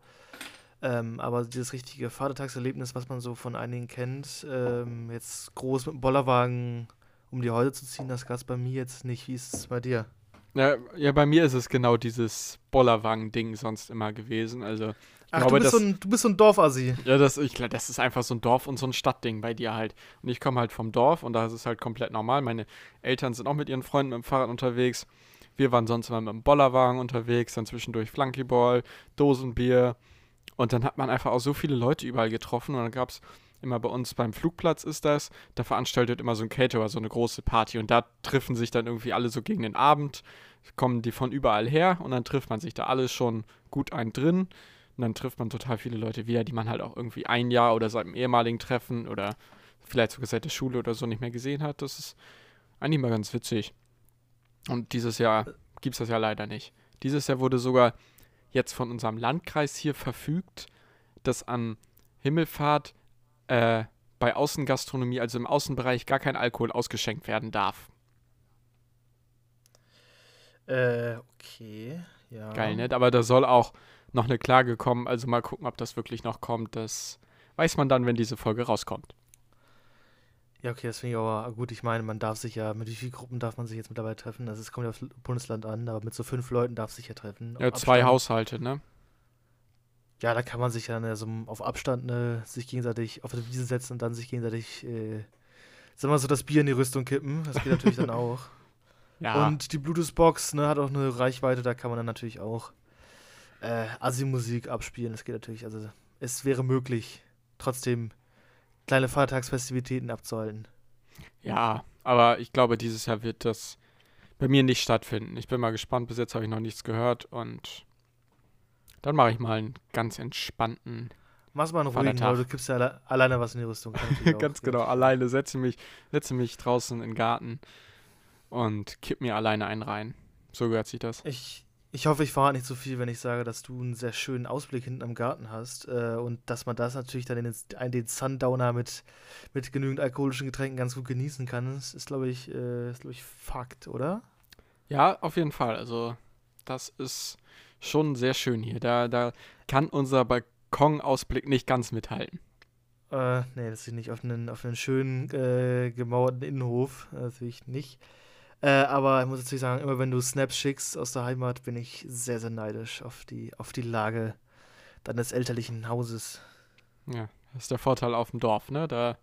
Ähm, aber dieses richtige Vatertagserlebnis, was man so von einigen kennt, ähm, jetzt groß mit dem Bollerwagen um die Häuser zu ziehen, das gab es bei mir jetzt nicht. Wie ist es bei dir? Ja, ja, bei mir ist es genau dieses Bollerwagen-Ding sonst immer gewesen. Also, Ach, glaube, du, bist das, so ein, du bist so ein Dorfassi. ja, das, ich, das ist einfach so ein Dorf- und so ein Stadtding bei dir halt. Und ich komme halt vom Dorf und da ist es halt komplett normal. Meine Eltern sind auch mit ihren Freunden mit dem Fahrrad unterwegs. Wir waren sonst immer mit dem Bollerwagen unterwegs, dann zwischendurch Flunkyball, Dosenbier. Und dann hat man einfach auch so viele Leute überall getroffen. Und dann gab es immer bei uns beim Flugplatz ist das, da veranstaltet immer so ein Caterer, so eine große Party. Und da treffen sich dann irgendwie alle so gegen den Abend, kommen die von überall her und dann trifft man sich da alles schon gut ein drin. Und dann trifft man total viele Leute wieder, die man halt auch irgendwie ein Jahr oder seit dem ehemaligen Treffen oder vielleicht sogar seit der Schule oder so nicht mehr gesehen hat. Das ist eigentlich mal ganz witzig. Und dieses Jahr gibt es das ja leider nicht. Dieses Jahr wurde sogar jetzt von unserem Landkreis hier verfügt, dass an Himmelfahrt äh, bei Außengastronomie, also im Außenbereich, gar kein Alkohol ausgeschenkt werden darf. Äh, okay. Ja. Geil, ne? Aber da soll auch noch eine Klage kommen. Also mal gucken, ob das wirklich noch kommt. Das weiß man dann, wenn diese Folge rauskommt. Ja, okay, das finde ich aber gut. Ich meine, man darf sich ja, mit wie vielen Gruppen darf man sich jetzt mittlerweile treffen? Das ist, kommt ja aufs Bundesland an, aber mit so fünf Leuten darf sich ja treffen. Ja, Auf zwei Abstand. Haushalte, ne? Ja, da kann man sich dann also auf Abstand ne, sich gegenseitig auf die Wiese setzen und dann sich gegenseitig, äh, sagen wir so, das Bier in die Rüstung kippen. Das geht natürlich dann auch. Ja. Und die Bluetooth-Box ne, hat auch eine Reichweite, da kann man dann natürlich auch äh, Assi-Musik abspielen. Das geht natürlich, also es wäre möglich, trotzdem kleine Feiertagsfestivitäten abzuhalten. Ja, aber ich glaube, dieses Jahr wird das bei mir nicht stattfinden. Ich bin mal gespannt, bis jetzt habe ich noch nichts gehört und dann mache ich mal einen ganz entspannten. Mach's mal einen ruhigen, weil du gibst ja alle, alleine was in die Rüstung. ganz genau, alleine. Setze mich, setze mich draußen in den Garten und kipp mir alleine einen rein. So gehört sich das. Ich, ich hoffe, ich verrate nicht zu so viel, wenn ich sage, dass du einen sehr schönen Ausblick hinten am Garten hast äh, und dass man das natürlich dann in den, den Sundowner mit, mit genügend alkoholischen Getränken ganz gut genießen kann. Das ist, glaube ich, äh, ist, glaub ich, Fakt, oder? Ja, auf jeden Fall. Also, das ist schon sehr schön hier. Da, da kann unser Balkonausblick nicht ganz mithalten. Äh, nee, das ist nicht auf einen, auf einen schönen äh, gemauerten Innenhof. Natürlich nicht. Äh, aber ich muss natürlich sagen, immer wenn du Snaps schickst aus der Heimat, bin ich sehr, sehr neidisch auf die, auf die Lage deines elterlichen Hauses. Ja, das ist der Vorteil auf dem Dorf, ne? Da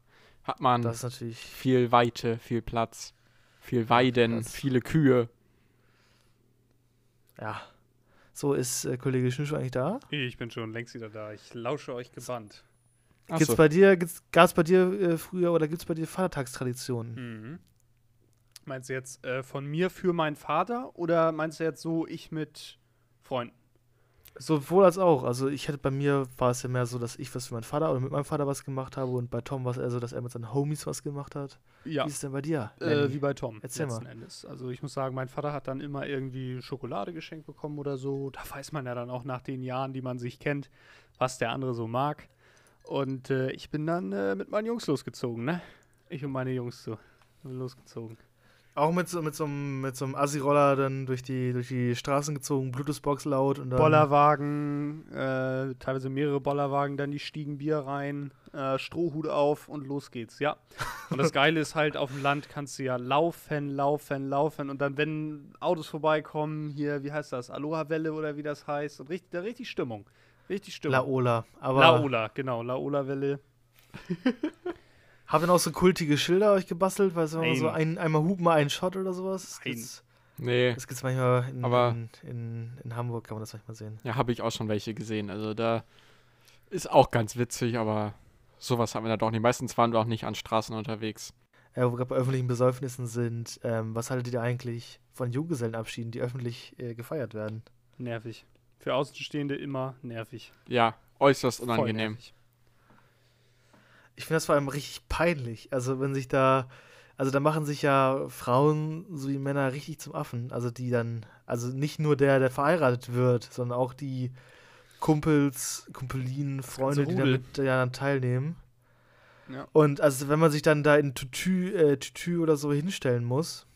hat man viel Weite, viel Platz, viel Weiden, Platz. viele Kühe. Ja. So, ist äh, Kollege Schnüsch eigentlich da? Ich bin schon längst wieder da. Ich lausche euch gebannt. Gibt's so. bei dir, gab es bei dir äh, früher oder gibt es bei dir Vatertagstraditionen? Mhm. Meinst du jetzt äh, von mir für meinen Vater oder meinst du jetzt so ich mit Freunden? Sowohl als auch. Also ich hätte bei mir war es ja mehr so, dass ich was für meinen Vater oder mit meinem Vater was gemacht habe und bei Tom war es eher so, dass er mit seinen Homies was gemacht hat. Ja. Wie ist es denn bei dir? Äh, wie bei Tom. Erzähl mal. Endes. Also ich muss sagen, mein Vater hat dann immer irgendwie Schokolade geschenkt bekommen oder so. Da weiß man ja dann auch nach den Jahren, die man sich kennt, was der andere so mag. Und äh, ich bin dann äh, mit meinen Jungs losgezogen, ne? Ich und meine Jungs so losgezogen. Auch mit so, mit so, einem, mit so einem Assi-Roller dann durch die, durch die Straßen gezogen, Bluetooth-Box laut und dann. Bollerwagen, äh, teilweise mehrere Bollerwagen, dann die Stiegen Bier rein, äh, Strohhut auf und los geht's, ja. Und das Geile ist halt, auf dem Land kannst du ja laufen, laufen, laufen und dann, wenn Autos vorbeikommen, hier, wie heißt das, Aloha-Welle oder wie das heißt, und richtig, richtig Stimmung. Richtig Stimmung. Laola, aber. Laola, genau, Laola-Welle. Habt ihr noch so kultige Schilder euch gebastelt? Weil so, so ein, einmal Hupen, mal einen Shot oder sowas? Das gibt's, nee. Das gibt's manchmal in, aber in, in, in, Hamburg, kann man das manchmal sehen. Ja, habe ich auch schon welche gesehen. Also da ist auch ganz witzig, aber sowas haben wir da doch nicht. Meistens waren wir auch nicht an Straßen unterwegs. Ja, wo wir gerade bei öffentlichen Besäufnissen sind, ähm, was haltet ihr eigentlich von Junggesellenabschieden, die öffentlich äh, gefeiert werden? Nervig. Für Außenstehende immer nervig. Ja, äußerst unangenehm ich finde das vor allem richtig peinlich. Also wenn sich da, also da machen sich ja Frauen sowie Männer richtig zum Affen. Also die dann, also nicht nur der, der verheiratet wird, sondern auch die Kumpels, Kumpelinen, Freunde, die damit ja dann teilnehmen. Ja. Und also wenn man sich dann da in Tütü, äh, Tütü oder so hinstellen muss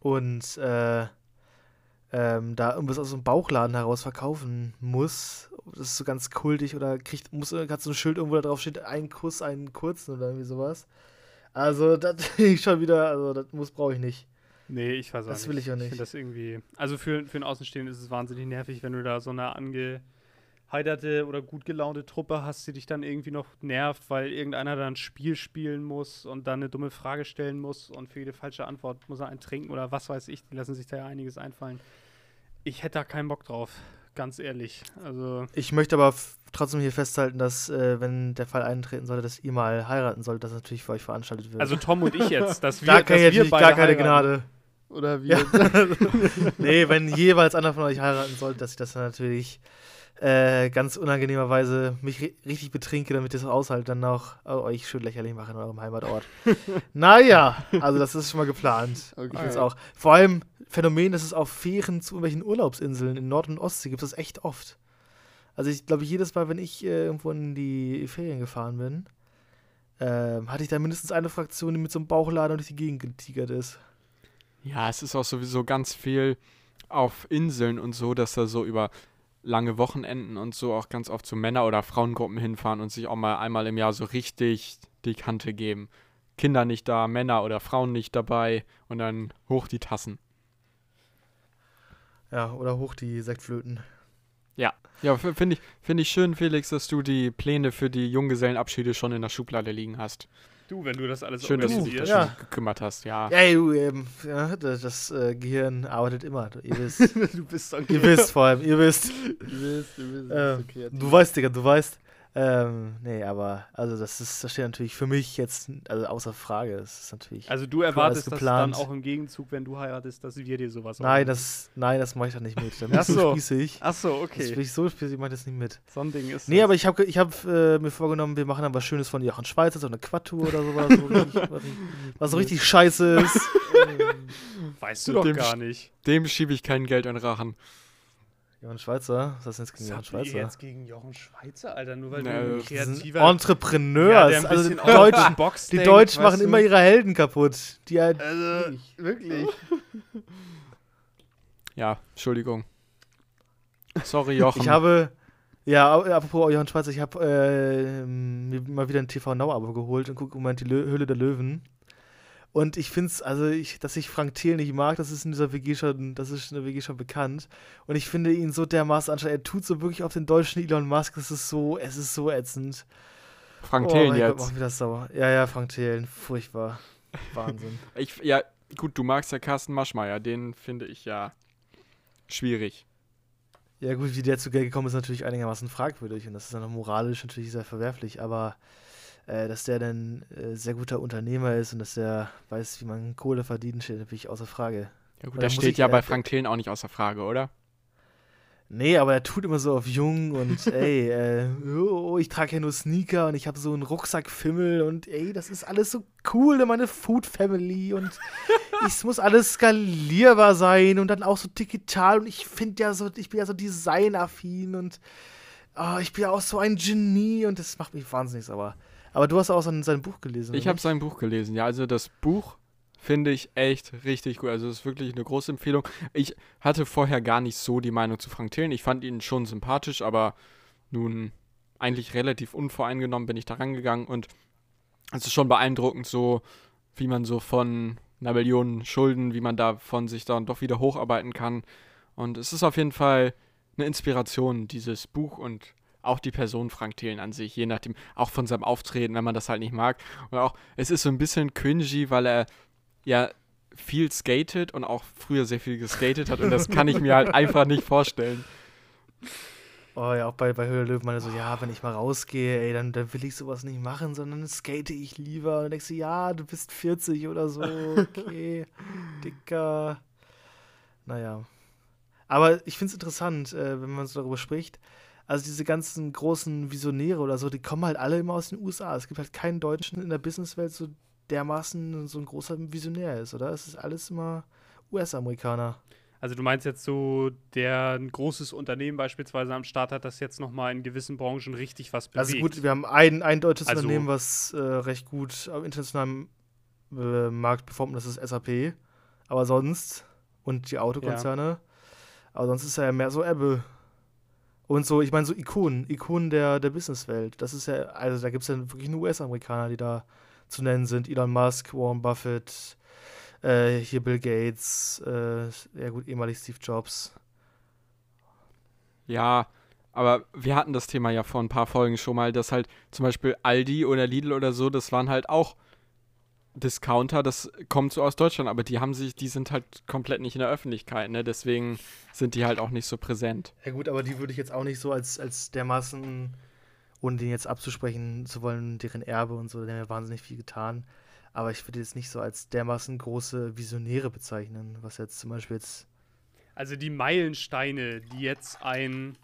und äh, ähm, da irgendwas aus dem Bauchladen heraus verkaufen muss, das ist so ganz kultig oder kriegt, muss, hat so ein Schild irgendwo da drauf steht, ein Kuss, einen kurzen oder irgendwie sowas. Also, das ich schon wieder, also das muss, brauche ich nicht. Nee, ich weiß das nicht. Will ich auch nicht. Ich finde das irgendwie, also für, für einen Außenstehenden ist es wahnsinnig nervig, wenn du da so eine angeheiterte oder gut gelaunte Truppe hast, die dich dann irgendwie noch nervt, weil irgendeiner dann ein Spiel spielen muss und dann eine dumme Frage stellen muss und für jede falsche Antwort muss er einen trinken oder was weiß ich, die lassen sich da ja einiges einfallen ich hätte da keinen Bock drauf, ganz ehrlich. Also ich möchte aber trotzdem hier festhalten, dass, äh, wenn der Fall eintreten sollte, dass ihr mal heiraten sollt, das natürlich für euch veranstaltet wird. Also Tom und ich jetzt, dass wir, da kann dass wir beide gar keine heiraten. Gnade. Oder wir. Ja. nee, wenn jeweils einer von euch heiraten sollte, dass ich das dann natürlich äh, ganz unangenehmerweise mich richtig betrinke, damit ich das aushalte, dann noch oh, euch schön lächerlich mache in eurem Heimatort. naja, also das ist schon mal geplant. Okay. Ich auch. Vor allem Phänomen, dass es auf Fähren zu irgendwelchen Urlaubsinseln in Nord- und Ostsee gibt es echt oft. Also ich glaube, jedes Mal, wenn ich äh, irgendwo in die Ferien gefahren bin, äh, hatte ich da mindestens eine Fraktion, die mit so einem Bauchladen durch die Gegend getigert ist. Ja, es ist auch sowieso ganz viel auf Inseln und so, dass da so über lange Wochenenden und so auch ganz oft zu Männer- oder Frauengruppen hinfahren und sich auch mal einmal im Jahr so richtig die Kante geben. Kinder nicht da, Männer oder Frauen nicht dabei und dann hoch die Tassen. Ja, oder hoch die Sektflöten. Ja. Ja, finde ich, find ich schön, Felix, dass du die Pläne für die Junggesellenabschiede schon in der Schublade liegen hast. Du, wenn du das alles Schön, dass du dich ja. schon gekümmert hast, ja. Ja, du, ähm, ja, das, das äh, Gehirn arbeitet immer. Du, ihr wisst. du bist okay. Ihr wisst vor allem, ihr wisst. Du wisst, du wisst. Ähm, okay, du weißt, Digga, du weißt. Ähm, nee, aber also das ist, das steht natürlich für mich jetzt also außer Frage. Das ist natürlich. Also du erwartest das dann auch im Gegenzug, wenn du heiratest, dass wir dir sowas Nein, das, nein, das mache ich dann nicht mit. Dann Ach so. spießig. Ach so, okay. Das bin ich so spießig, ich mache das nicht mit. So ein Ding ist Nee, das. aber ich habe ich hab, äh, mir vorgenommen, wir machen dann was Schönes von Jochen Schweizer, so eine Quad-Tour oder sowas, wo richtig, was, was so richtig scheiße ist. weißt du doch dem gar nicht. Dem schiebe ich kein Geld in Rachen. Jochen Schweizer? Was ist denn jetzt gegen Jochen Schweizer? jetzt gegen Jochen Schweizer, Alter, nur weil Na, du ein kreativer Entrepreneurs. Ja, also die Deutschen, Box die Deutschen machen du? immer ihre Helden kaputt. Die halt also, wirklich. Ja, Entschuldigung. Sorry, Jochen. Ich habe, ja, apropos Jochen Schweizer, ich habe äh, mir mal wieder ein TV Now Abo geholt und gucke im Moment die Lö Höhle der Löwen. Und ich finde es, also, ich, dass ich Frank Thiel nicht mag, das ist in dieser WG schon, das ist in der WG schon bekannt. Und ich finde ihn so dermaßen anscheinend, er tut so wirklich auf den deutschen Elon Musk, das ist so, es ist so ätzend. Frank Thelen oh, jetzt. Gott, wieder sauer. Ja, ja, Frank Thelen, furchtbar. Wahnsinn. ich, ja, gut, du magst ja Carsten Maschmeyer, den finde ich ja schwierig. Ja, gut, wie der zu Geld gekommen ist, natürlich einigermaßen fragwürdig und das ist dann moralisch natürlich sehr verwerflich, aber äh, dass der dann äh, sehr guter Unternehmer ist und dass er weiß, wie man Kohle verdient, steht natürlich außer Frage. Ja gut, das steht ich, ja bei Frank Thelen auch nicht außer Frage, oder? Nee, aber er tut immer so auf jung und ey, äh, oh, ich trage ja nur Sneaker und ich habe so einen Rucksackfimmel und ey, das ist alles so cool, meine Food Family und es muss alles skalierbar sein und dann auch so digital und ich finde ja so, ich bin ja so designaffin und oh, ich bin ja auch so ein Genie und das macht mich wahnsinnig sauer. Aber du hast auch sein, sein Buch gelesen. Ich habe sein Buch gelesen, ja. Also das Buch finde ich echt richtig gut. Also es ist wirklich eine große Empfehlung. Ich hatte vorher gar nicht so die Meinung zu Frank Thelen. Ich fand ihn schon sympathisch, aber nun eigentlich relativ unvoreingenommen bin ich da rangegangen und es ist schon beeindruckend so, wie man so von einer Million Schulden, wie man davon sich dann doch wieder hocharbeiten kann. Und es ist auf jeden Fall eine Inspiration, dieses Buch und auch die Person Frank Thelen an sich, je nachdem, auch von seinem Auftreten, wenn man das halt nicht mag. Und auch, es ist so ein bisschen cringy, weil er ja viel skatet und auch früher sehr viel geskatet hat und das kann ich mir halt einfach nicht vorstellen. Oh ja, auch bei, bei Höhle Löwen meine so, ja, wenn ich mal rausgehe, ey, dann, dann will ich sowas nicht machen, sondern skate ich lieber. Und dann denkst du, ja, du bist 40 oder so, okay, dicker. Naja. Aber ich finde es interessant, äh, wenn man so darüber spricht, also diese ganzen großen Visionäre oder so, die kommen halt alle immer aus den USA. Es gibt halt keinen Deutschen in der Businesswelt, so dermaßen so ein großer Visionär ist, oder? Es ist alles immer US-Amerikaner. Also du meinst jetzt so, der ein großes Unternehmen beispielsweise am Start hat, das jetzt nochmal in gewissen Branchen richtig was bewegt. Also gut, wir haben ein, ein deutsches also, Unternehmen, was äh, recht gut am internationalen äh, Markt performt, das ist SAP. Aber sonst, und die Autokonzerne, ja. aber sonst ist er ja mehr so Apple. Und so, ich meine, so Ikonen, Ikonen der, der Businesswelt. Das ist ja, also da gibt es ja wirklich nur US-Amerikaner, die da zu nennen sind. Elon Musk, Warren Buffett, äh, hier Bill Gates, äh, ja gut, ehemalig Steve Jobs. Ja, aber wir hatten das Thema ja vor ein paar Folgen schon mal, dass halt zum Beispiel Aldi oder Lidl oder so, das waren halt auch Discounter, das kommt so aus Deutschland, aber die haben sich, die sind halt komplett nicht in der Öffentlichkeit, ne? Deswegen sind die halt auch nicht so präsent. Ja gut, aber die würde ich jetzt auch nicht so als, als dermaßen, ohne den jetzt abzusprechen zu wollen, deren Erbe und so, die haben ja wahnsinnig viel getan. Aber ich würde jetzt nicht so als dermaßen große Visionäre bezeichnen, was jetzt zum Beispiel jetzt. Also die Meilensteine, die jetzt ein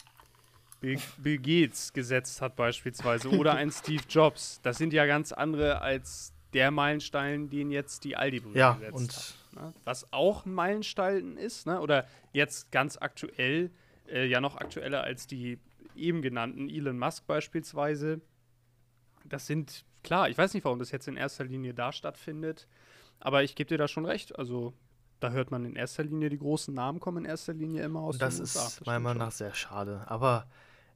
Bill, Bill Gates gesetzt hat beispielsweise oder ein Steve Jobs, das sind ja ganz andere als der Meilenstein, den jetzt die Aldi-Brüder ja, gesetzt und hat. Ne? Was auch ein Meilenstein ist, ne? oder jetzt ganz aktuell, äh, ja noch aktueller als die eben genannten Elon Musk beispielsweise. Das sind, klar, ich weiß nicht, warum das jetzt in erster Linie da stattfindet, aber ich gebe dir da schon recht. Also da hört man in erster Linie die großen Namen kommen in erster Linie immer aus das ist meiner Meinung nach sehr schade. Aber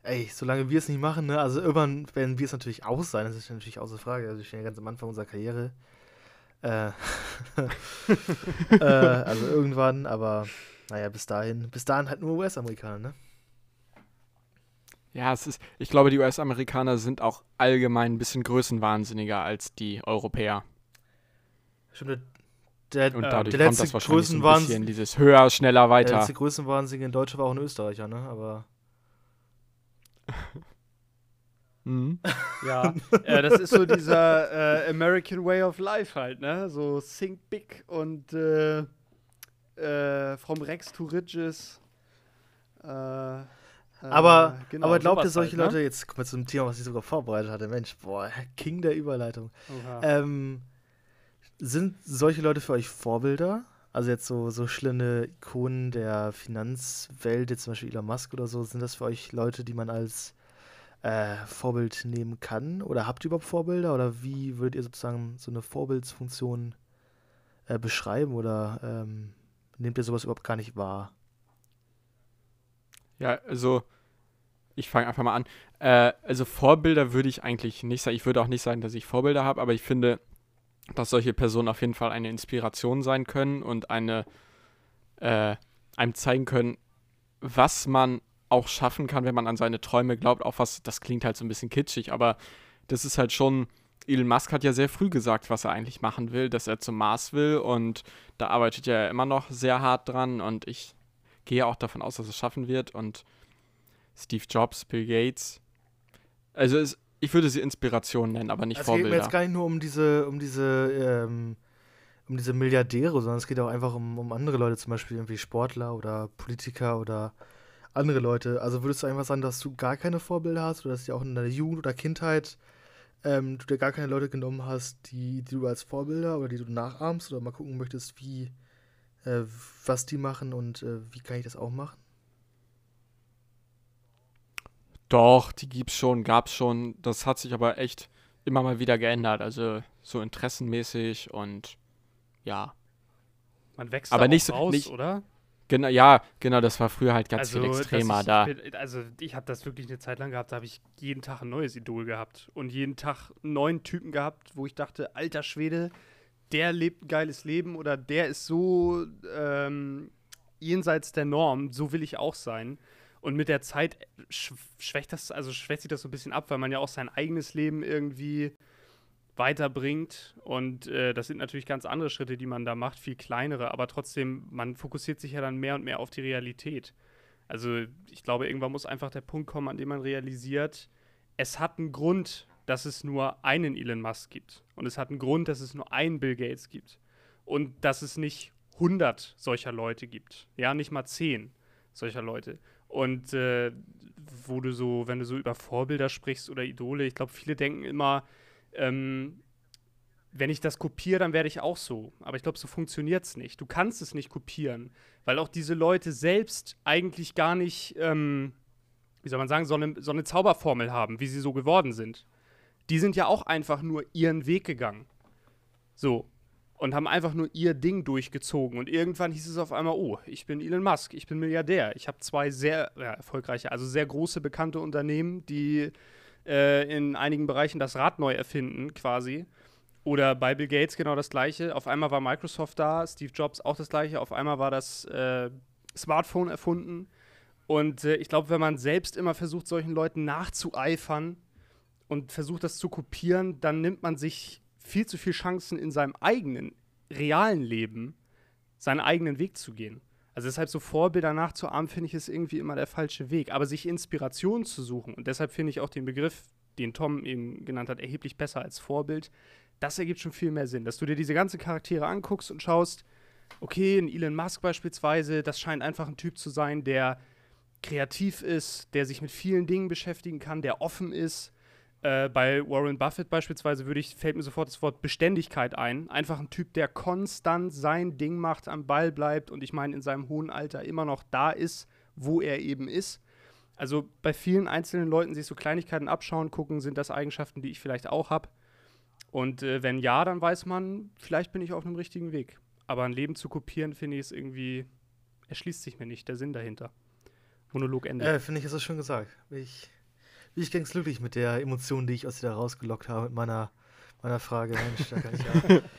ey, solange wir es nicht machen, ne, also irgendwann werden wir es natürlich auch sein, das ist natürlich außer Frage. Also ich stehe ja ganz am Anfang unserer Karriere. Äh, äh, also irgendwann, aber naja, bis dahin, bis dahin halt nur US-Amerikaner, ne? Ja, es ist, ich glaube, die US-Amerikaner sind auch allgemein ein bisschen größenwahnsinniger als die Europäer. Stimmt, der, und dadurch der kommt das wahrscheinlich so ein bisschen dieses höher, schneller, weiter. Der letzte Größenwahnsinnige in Deutschland war auch ein Österreicher, ne? Aber. mhm. ja, äh, das ist so dieser äh, American Way of Life halt, ne? So Think Big und äh, äh From Rex to Riches. Äh, aber, äh, genau, aber glaubt ihr solche halt, ne? Leute, jetzt kommen wir zum Thema, was ich sogar vorbereitet hatte, Mensch, boah, King der Überleitung. Ähm, sind solche Leute für euch Vorbilder? Also jetzt so, so schlimme Ikonen der Finanzwelt, jetzt zum Beispiel Elon Musk oder so, sind das für euch Leute, die man als äh, Vorbild nehmen kann? Oder habt ihr überhaupt Vorbilder? Oder wie würdet ihr sozusagen so eine Vorbildsfunktion äh, beschreiben? Oder ähm, nehmt ihr sowas überhaupt gar nicht wahr? Ja, also ich fange einfach mal an. Äh, also Vorbilder würde ich eigentlich nicht sagen. Ich würde auch nicht sagen, dass ich Vorbilder habe, aber ich finde, dass solche Personen auf jeden Fall eine Inspiration sein können und eine äh, einem zeigen können, was man auch schaffen kann, wenn man an seine Träume glaubt. Auch was, das klingt halt so ein bisschen kitschig, aber das ist halt schon. Elon Musk hat ja sehr früh gesagt, was er eigentlich machen will, dass er zum Mars will und da arbeitet er immer noch sehr hart dran und ich gehe auch davon aus, dass es schaffen wird. Und Steve Jobs, Bill Gates. Also es, ich würde sie Inspiration nennen, aber nicht also Vorbilder. Es geht mir jetzt gar nicht nur um diese, um diese, ähm, um diese Milliardäre, sondern es geht auch einfach um, um andere Leute, zum Beispiel irgendwie Sportler oder Politiker oder andere Leute. Also würdest du einfach sagen, dass du gar keine Vorbilder hast oder dass dir auch in deiner Jugend oder Kindheit ähm, du dir gar keine Leute genommen hast, die, die du als Vorbilder oder die du nachahmst oder mal gucken möchtest, wie, äh, was die machen und äh, wie kann ich das auch machen? Doch, die gibt's schon, gab's schon. Das hat sich aber echt immer mal wieder geändert. Also so interessenmäßig und ja. Man wächst aber nicht raus, nicht, oder? Genau, ja, genau, das war früher halt ganz also, viel extremer ich, da. Also ich habe das wirklich eine Zeit lang gehabt, da habe ich jeden Tag ein neues Idol gehabt und jeden Tag einen neuen Typen gehabt, wo ich dachte, alter Schwede, der lebt ein geiles Leben oder der ist so ähm, jenseits der Norm, so will ich auch sein. Und mit der Zeit schwächt das, also schwächt sich das so ein bisschen ab, weil man ja auch sein eigenes Leben irgendwie weiterbringt. Und äh, das sind natürlich ganz andere Schritte, die man da macht, viel kleinere, aber trotzdem, man fokussiert sich ja dann mehr und mehr auf die Realität. Also ich glaube, irgendwann muss einfach der Punkt kommen, an dem man realisiert, es hat einen Grund, dass es nur einen Elon Musk gibt. Und es hat einen Grund, dass es nur einen Bill Gates gibt. Und dass es nicht 100 solcher Leute gibt. Ja, nicht mal 10 solcher Leute. Und äh, wo du so, wenn du so über Vorbilder sprichst oder Idole, ich glaube, viele denken immer, ähm, wenn ich das kopiere, dann werde ich auch so. Aber ich glaube, so funktioniert es nicht. Du kannst es nicht kopieren, weil auch diese Leute selbst eigentlich gar nicht, ähm, wie soll man sagen, so eine, so eine Zauberformel haben, wie sie so geworden sind die sind ja auch einfach nur ihren Weg gegangen. So. Und haben einfach nur ihr Ding durchgezogen. Und irgendwann hieß es auf einmal, oh, ich bin Elon Musk, ich bin Milliardär. Ich habe zwei sehr ja, erfolgreiche, also sehr große bekannte Unternehmen, die äh, in einigen Bereichen das Rad neu erfinden, quasi. Oder bei Bill Gates genau das gleiche. Auf einmal war Microsoft da, Steve Jobs auch das gleiche. Auf einmal war das äh, Smartphone erfunden. Und äh, ich glaube, wenn man selbst immer versucht, solchen Leuten nachzueifern, und versucht das zu kopieren, dann nimmt man sich viel zu viel Chancen in seinem eigenen, realen Leben, seinen eigenen Weg zu gehen. Also deshalb so Vorbilder nachzuahmen, finde ich, ist irgendwie immer der falsche Weg. Aber sich Inspiration zu suchen, und deshalb finde ich auch den Begriff, den Tom eben genannt hat, erheblich besser als Vorbild, das ergibt schon viel mehr Sinn. Dass du dir diese ganzen Charaktere anguckst und schaust, okay, ein Elon Musk beispielsweise, das scheint einfach ein Typ zu sein, der kreativ ist, der sich mit vielen Dingen beschäftigen kann, der offen ist, äh, bei Warren Buffett beispielsweise würde ich, fällt mir sofort das Wort Beständigkeit ein. Einfach ein Typ, der konstant sein Ding macht, am Ball bleibt und ich meine, in seinem hohen Alter immer noch da ist, wo er eben ist. Also bei vielen einzelnen Leuten sich so Kleinigkeiten abschauen, gucken, sind das Eigenschaften, die ich vielleicht auch habe. Und äh, wenn ja, dann weiß man, vielleicht bin ich auf einem richtigen Weg. Aber ein Leben zu kopieren, finde ich, ist irgendwie, erschließt sich mir nicht, der Sinn dahinter. Monolog Ende. Äh, finde ich, ist das schon gesagt. Ich bin ich ganz glücklich mit der Emotion, die ich aus dir rausgelockt habe, mit meiner, meiner Frage. Mensch, da kann ich ja.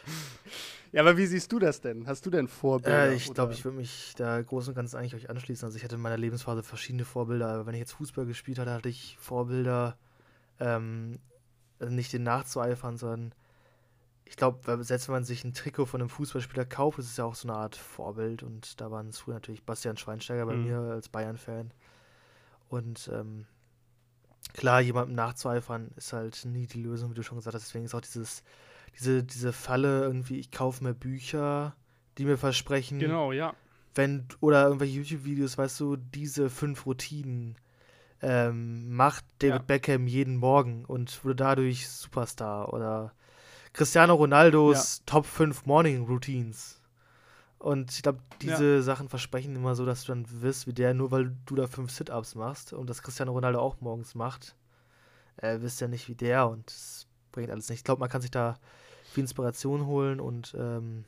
Ja, aber wie siehst du das denn? Hast du denn Vorbilder? Äh, ich glaube, ich würde mich da groß und ganz eigentlich euch anschließen. Also ich hatte in meiner Lebensphase verschiedene Vorbilder. Aber wenn ich jetzt Fußball gespielt hatte, hatte ich Vorbilder, ähm, also nicht den nachzueifern, sondern ich glaube, selbst wenn man sich ein Trikot von einem Fußballspieler kauft, ist es ja auch so eine Art Vorbild. Und da waren es früher natürlich Bastian Schweinsteiger bei mhm. mir als Bayern-Fan. Und ähm, klar, jemandem nachzueifern ist halt nie die Lösung, wie du schon gesagt hast. Deswegen ist auch dieses, diese, diese Falle irgendwie, ich kaufe mir Bücher, die mir versprechen. Genau, ja. Wenn, oder irgendwelche YouTube-Videos, weißt du, diese fünf Routinen ähm, macht David ja. Beckham jeden Morgen und wurde dadurch Superstar oder Cristiano Ronaldos ja. Top 5 Morning Routines. Und ich glaube, diese ja. Sachen versprechen immer so, dass du dann wirst wie der, nur weil du da fünf Sit-Ups machst und das Cristiano Ronaldo auch morgens macht, äh, wirst ja nicht wie der und das bringt alles nicht. Ich glaube, man kann sich da viel Inspiration holen und ähm,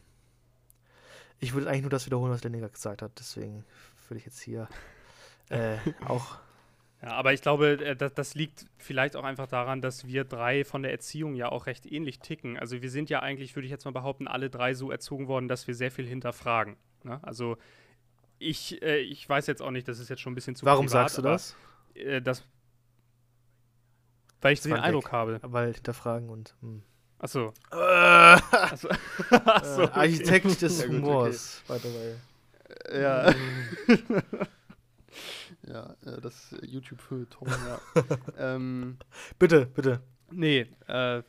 ich würde eigentlich nur das wiederholen, was Lenniger gesagt hat. Deswegen würde ich jetzt hier äh, auch ja, aber ich glaube, äh, das, das, liegt vielleicht auch einfach daran, dass wir drei von der Erziehung ja auch recht ähnlich ticken. Also wir sind ja eigentlich, würde ich jetzt mal behaupten, alle drei so erzogen worden, dass wir sehr viel hinterfragen. Ne? Also ich, äh, ich weiß jetzt auch nicht, das ist jetzt schon ein bisschen zu Warum privat, sagst du das? Aber, äh, das? Weil ich den Eindruck habe. Weil hinterfragen und. Hm. Achso. Äh, Achso. Achso okay. Architekt des ja, Humors, okay. by the way. Ja. Ja, äh, das YouTube-Feuilleton, ja. ähm, bitte, bitte. Nee, äh,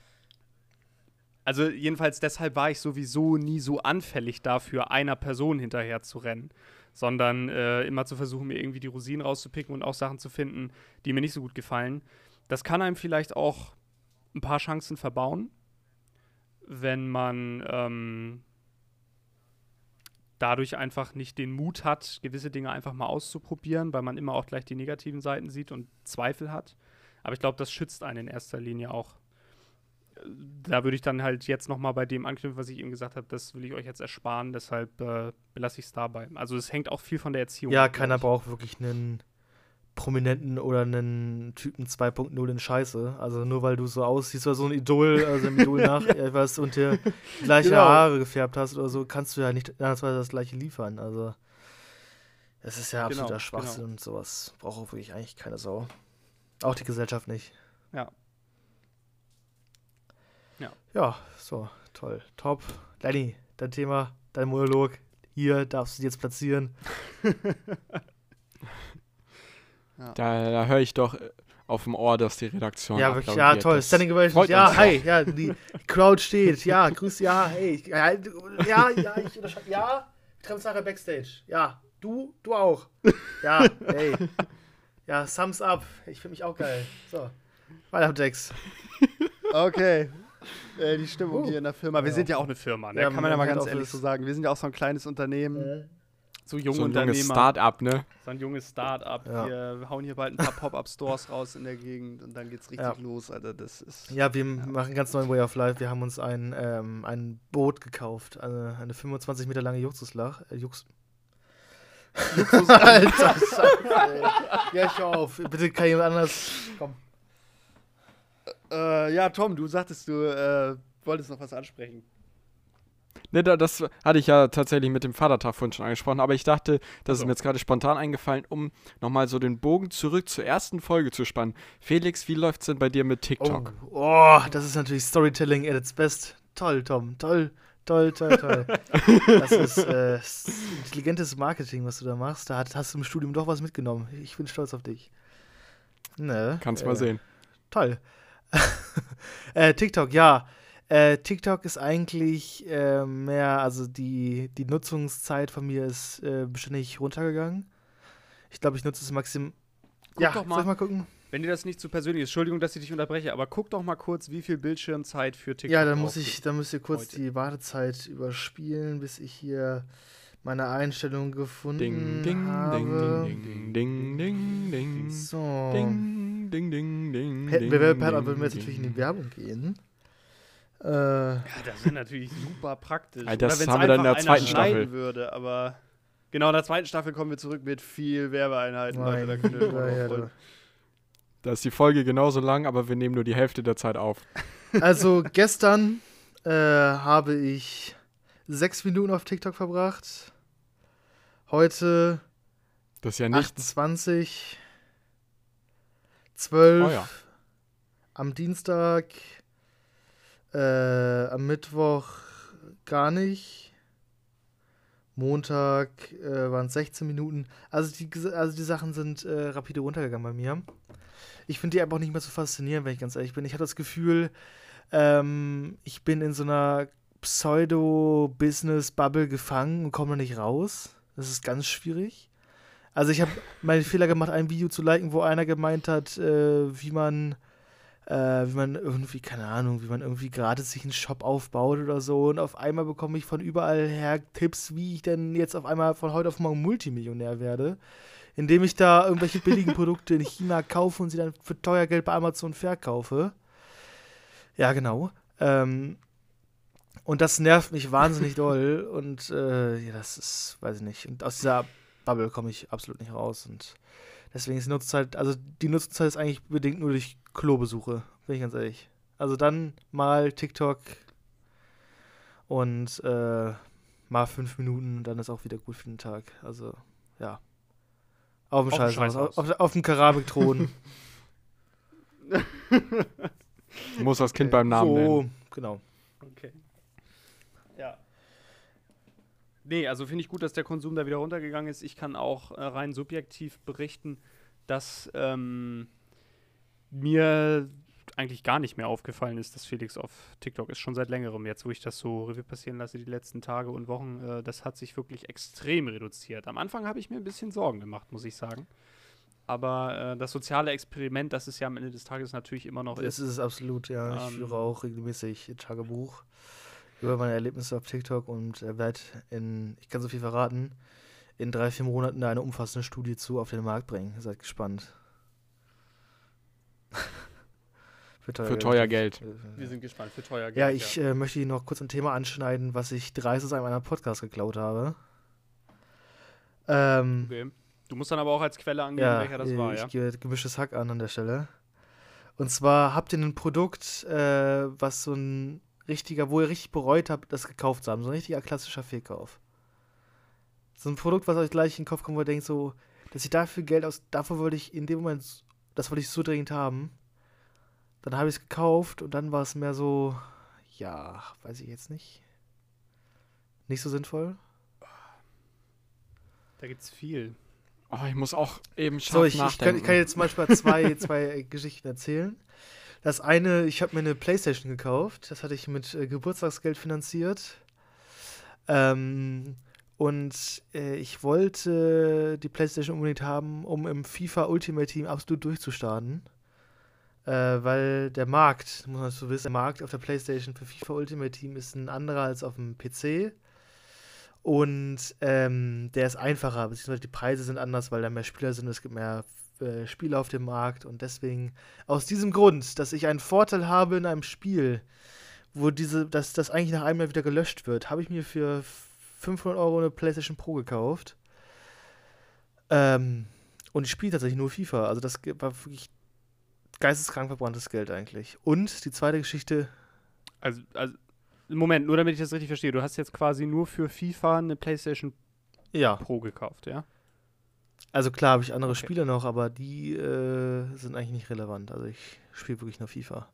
also jedenfalls deshalb war ich sowieso nie so anfällig dafür, einer Person hinterher zu rennen, sondern äh, immer zu versuchen, mir irgendwie die Rosinen rauszupicken und auch Sachen zu finden, die mir nicht so gut gefallen. Das kann einem vielleicht auch ein paar Chancen verbauen, wenn man ähm, dadurch einfach nicht den Mut hat, gewisse Dinge einfach mal auszuprobieren, weil man immer auch gleich die negativen Seiten sieht und Zweifel hat. Aber ich glaube, das schützt einen in erster Linie auch. Da würde ich dann halt jetzt noch mal bei dem anknüpfen, was ich eben gesagt habe, das will ich euch jetzt ersparen, deshalb äh, belasse ich es dabei. Also es hängt auch viel von der Erziehung Ja, keiner braucht wirklich einen Prominenten oder einen Typen 2.0 in Scheiße. Also nur weil du so aussiehst oder so ein Idol, also ein Idol nach etwas und dir gleiche genau. Haare gefärbt hast oder so, kannst du ja nicht das gleiche liefern. Also es ist ja absoluter genau, Schwachsinn genau. und sowas braucht auch wirklich eigentlich keine Sau. Auch die Gesellschaft nicht. Ja. Ja. Ja, so, toll. Top. Lenny, dein Thema, dein Monolog. Hier darfst du dich jetzt platzieren. Ja. Da, da höre ich doch äh, auf dem Ohr, dass die Redaktion. Ja, wirklich, ja, toll. Standing Ovation. Ja, hi, ja, die Crowd steht. Ja, grüß, ja, hey. Ja, ja, ja, ich unterschreibe. Ja, treffen nachher Backstage. Ja, du, du auch. Ja, hey. Ja, Thumbs up. Ich finde mich auch geil. So, weiter Dex. Okay. Äh, die Stimmung uh. hier in der Firma. Wir ja. sind ja auch eine Firma, ne? Ja, kann man ja mal ganz ehrlich so sagen. Wir sind ja auch so ein kleines Unternehmen. Mhm so junge so ein junges Start-up, ne? So ein junges Start-up. Ja. Wir hauen hier bald ein paar Pop-up-Stores raus in der Gegend und dann geht's richtig ja. los, Alter. Das ist. Ja, wir ja. machen ganz neuen Way of Life. Wir haben uns ein, ähm, ein Boot gekauft. Eine, eine 25 Meter lange Juxuslach. Äh, Jux. Juxus Alter, Scheiße, Ja, ich auf. Bitte kann jemand anders. Komm. Äh, ja, Tom, du sagtest, du äh, wolltest noch was ansprechen. Ne, das hatte ich ja tatsächlich mit dem Vatertag vorhin schon angesprochen, aber ich dachte, das also. ist mir jetzt gerade spontan eingefallen, um nochmal so den Bogen zurück zur ersten Folge zu spannen. Felix, wie läuft's denn bei dir mit TikTok? Oh, oh das ist natürlich Storytelling at its best. Toll, Tom, toll. Toll, toll, toll. das ist äh, intelligentes Marketing, was du da machst. Da hast du im Studium doch was mitgenommen. Ich bin stolz auf dich. Ne? Kannst äh, mal sehen. Toll. äh, TikTok, ja. Äh, TikTok ist eigentlich äh, mehr, also die, die Nutzungszeit von mir ist äh, beständig runtergegangen. Ich glaube, ich nutze es maximal. Ja, doch mal. soll ich mal gucken? Wenn dir das nicht zu persönlich ist, Entschuldigung, dass ich dich unterbreche, aber guck doch mal kurz, wie viel Bildschirmzeit für TikTok Ja, dann muss ich, dann müsst ihr kurz heute. die Wartezeit überspielen, bis ich hier meine Einstellung gefunden ding, ding, habe. Ding, ding, ding, ding, ding. So. Ding, ding, ding, ding. Hätten wir Werbepart, würden wir jetzt natürlich in die Werbung gehen. Äh, ja, das ist natürlich super praktisch. Ja, das haben wir dann in der zweiten Staffel. würde, aber genau in der zweiten Staffel kommen wir zurück mit viel Werbeeinheiten. Leute, da ja, da ist die Folge genauso lang, aber wir nehmen nur die Hälfte der Zeit auf. Also gestern äh, habe ich sechs Minuten auf TikTok verbracht. Heute das ist ja nicht 28, 12, oh ja. am Dienstag, äh, am Mittwoch gar nicht. Montag äh, waren es 16 Minuten. Also die, also die Sachen sind äh, rapide runtergegangen bei mir. Ich finde die einfach nicht mehr so faszinierend, wenn ich ganz ehrlich bin. Ich habe das Gefühl, ähm, ich bin in so einer Pseudo-Business-Bubble gefangen und komme da nicht raus. Das ist ganz schwierig. Also ich habe meinen Fehler gemacht, ein Video zu liken, wo einer gemeint hat, äh, wie man äh, wie man irgendwie, keine Ahnung, wie man irgendwie gerade sich einen Shop aufbaut oder so. Und auf einmal bekomme ich von überall her Tipps, wie ich denn jetzt auf einmal von heute auf morgen Multimillionär werde. Indem ich da irgendwelche billigen Produkte in China kaufe und sie dann für teuer Geld bei Amazon verkaufe. Ja, genau. Ähm, und das nervt mich wahnsinnig doll. Und äh, ja, das ist, weiß ich nicht. Und aus dieser Bubble komme ich absolut nicht raus. Und deswegen ist die Nutzungszeit, also die Nutzungszeit ist eigentlich bedingt nur durch Klobesuche, bin ich ganz ehrlich. Also dann mal TikTok und äh, mal fünf Minuten, dann ist auch wieder gut für den Tag. Also, ja. Auf dem Scheißhaus, auf, auf, auf, dem Keramikthron. Muss das Kind okay. beim Namen so, nennen. genau. Okay. Ja. Nee, also finde ich gut, dass der Konsum da wieder runtergegangen ist. Ich kann auch äh, rein subjektiv berichten, dass ähm, mir eigentlich gar nicht mehr aufgefallen ist, dass Felix auf TikTok ist, schon seit längerem jetzt, wo ich das so Revue passieren lasse, die letzten Tage und Wochen, äh, das hat sich wirklich extrem reduziert. Am Anfang habe ich mir ein bisschen Sorgen gemacht, muss ich sagen. Aber äh, das soziale Experiment, das es ja am Ende des Tages natürlich immer noch ist. Das ist es absolut, ja. Ähm, ich führe auch regelmäßig Tagebuch über meine Erlebnisse auf TikTok und äh, werde in, ich kann so viel verraten, in drei, vier Monaten eine umfassende Studie zu auf den Markt bringen. Seid gespannt. für teuer, für teuer Geld. Geld. Wir sind gespannt, für teuer Geld. Ja, ich ja. Äh, möchte noch kurz ein Thema anschneiden, was ich dreist aus einem anderen Podcast geklaut habe. Ähm, okay. Du musst dann aber auch als Quelle angeben, ja, welcher das war, ich ja? Ich gebe gemischtes Hack an an der Stelle. Und zwar habt ihr ein Produkt, äh, was so ein richtiger, wo ihr richtig bereut habt, das gekauft zu haben. So ein richtiger klassischer Fehlkauf. So ein Produkt, was euch gleich in den Kopf kommt, wo ihr denkt, so, dass ich dafür Geld aus, dafür wollte ich in dem Moment das wollte ich so dringend haben. Dann habe ich es gekauft und dann war es mehr so, ja, weiß ich jetzt nicht. Nicht so sinnvoll. Da gibt's viel. Oh, ich muss auch eben scharf so, ich, ich kann, ich kann jetzt zum Beispiel zwei, zwei Geschichten erzählen. Das eine, ich habe mir eine Playstation gekauft. Das hatte ich mit äh, Geburtstagsgeld finanziert. Ähm, und äh, ich wollte die PlayStation unbedingt haben, um im FIFA Ultimate Team absolut durchzustarten. Äh, weil der Markt, muss man so wissen, der Markt auf der PlayStation für FIFA Ultimate Team ist ein anderer als auf dem PC. Und ähm, der ist einfacher, beziehungsweise die Preise sind anders, weil da mehr Spieler sind, es gibt mehr äh, Spiele auf dem Markt. Und deswegen, aus diesem Grund, dass ich einen Vorteil habe in einem Spiel, wo diese, dass das eigentlich nach einem Jahr wieder gelöscht wird, habe ich mir für 500 Euro eine PlayStation Pro gekauft. Ähm, und ich spiele tatsächlich nur FIFA. Also das war wirklich geisteskrank verbranntes Geld eigentlich. Und die zweite Geschichte. Also, also, Moment, nur damit ich das richtig verstehe. Du hast jetzt quasi nur für FIFA eine PlayStation ja. Pro gekauft, ja? Also klar habe ich andere okay. Spiele noch, aber die äh, sind eigentlich nicht relevant. Also ich spiele wirklich nur FIFA.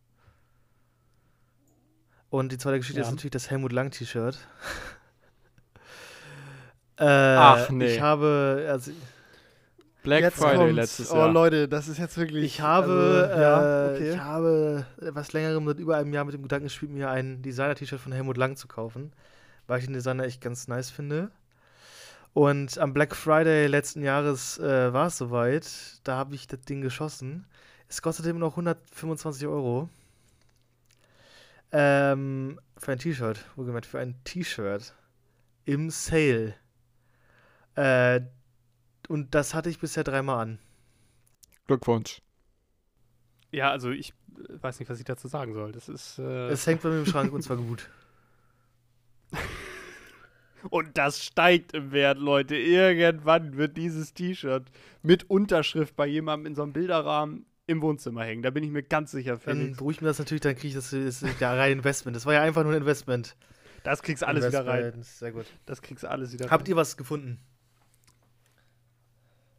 Und die zweite Geschichte ja. ist natürlich das Helmut Lang T-Shirt. Äh, Ach nee. Ich habe, also Black Friday kommt's. letztes oh, Jahr. Oh Leute, das ist jetzt wirklich. Ich habe, also, ja, äh, okay. ich habe etwas längerem seit über einem Jahr mit dem Gedanken gespielt, mir ein Designer-T-Shirt von Helmut Lang zu kaufen, weil ich den Designer echt ganz nice finde. Und am Black Friday letzten Jahres äh, war es soweit. Da habe ich das Ding geschossen. Es kostet immer noch 125 Euro. Ähm, für ein T-Shirt, wohlgemerkt, für ein T-Shirt. Im Sale. Äh, und das hatte ich bisher dreimal an. Glückwunsch. Ja, also ich äh, weiß nicht, was ich dazu sagen soll. Das ist. Äh es hängt bei mir im Schrank und zwar gut. und das steigt im Wert, Leute. Irgendwann wird dieses T-Shirt mit Unterschrift bei jemandem in so einem Bilderrahmen im Wohnzimmer hängen. Da bin ich mir ganz sicher. Felix. Dann beruhigt mir das natürlich, dann kriege ich das, das, das rein Investment. Das war ja einfach nur ein Investment. Das kriegst du alles wieder rein. Sehr gut. Das kriegst du alles wieder Habt rein. ihr was gefunden?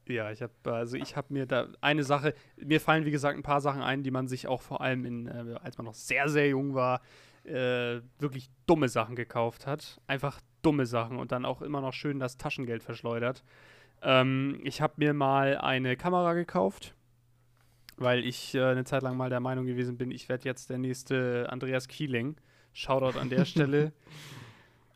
Ja, ich habe also ich habe mir da eine Sache, mir fallen wie gesagt ein paar Sachen ein, die man sich auch vor allem in, äh, als man noch sehr sehr jung war, äh, wirklich dumme Sachen gekauft hat, einfach dumme Sachen und dann auch immer noch schön das Taschengeld verschleudert. Ähm, ich habe mir mal eine Kamera gekauft, weil ich äh, eine Zeit lang mal der Meinung gewesen bin, ich werde jetzt der nächste Andreas Kieling. Shoutout an der Stelle.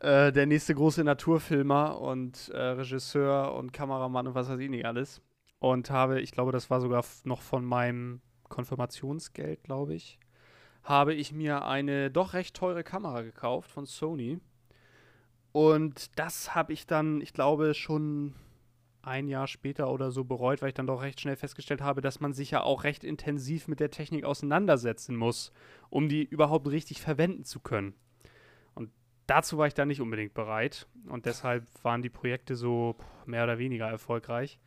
Äh, der nächste große Naturfilmer und äh, Regisseur und Kameramann und was weiß ich nicht alles. Und habe, ich glaube, das war sogar noch von meinem Konfirmationsgeld, glaube ich, habe ich mir eine doch recht teure Kamera gekauft von Sony. Und das habe ich dann, ich glaube, schon ein Jahr später oder so bereut, weil ich dann doch recht schnell festgestellt habe, dass man sich ja auch recht intensiv mit der Technik auseinandersetzen muss, um die überhaupt richtig verwenden zu können dazu war ich da nicht unbedingt bereit und deshalb waren die Projekte so mehr oder weniger erfolgreich.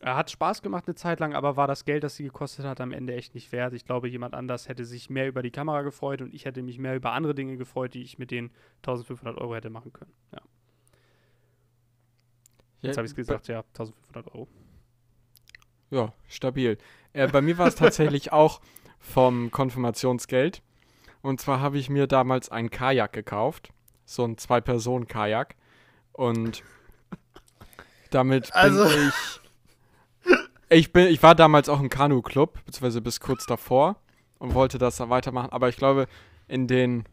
Er hat Spaß gemacht eine Zeit lang, aber war das Geld, das sie gekostet hat, am Ende echt nicht wert. Ich glaube, jemand anders hätte sich mehr über die Kamera gefreut und ich hätte mich mehr über andere Dinge gefreut, die ich mit den 1500 Euro hätte machen können. Ja. Jetzt habe ich es gesagt, ja, 1500 Euro. Ja, stabil. Äh, bei mir war es tatsächlich auch vom Konfirmationsgeld. Und zwar habe ich mir damals ein Kajak gekauft so ein Zwei-Personen-Kajak. Und damit also. bin ich. Ich, bin, ich war damals auch im Kanu-Club, beziehungsweise bis kurz davor und wollte das dann weitermachen. Aber ich glaube, in den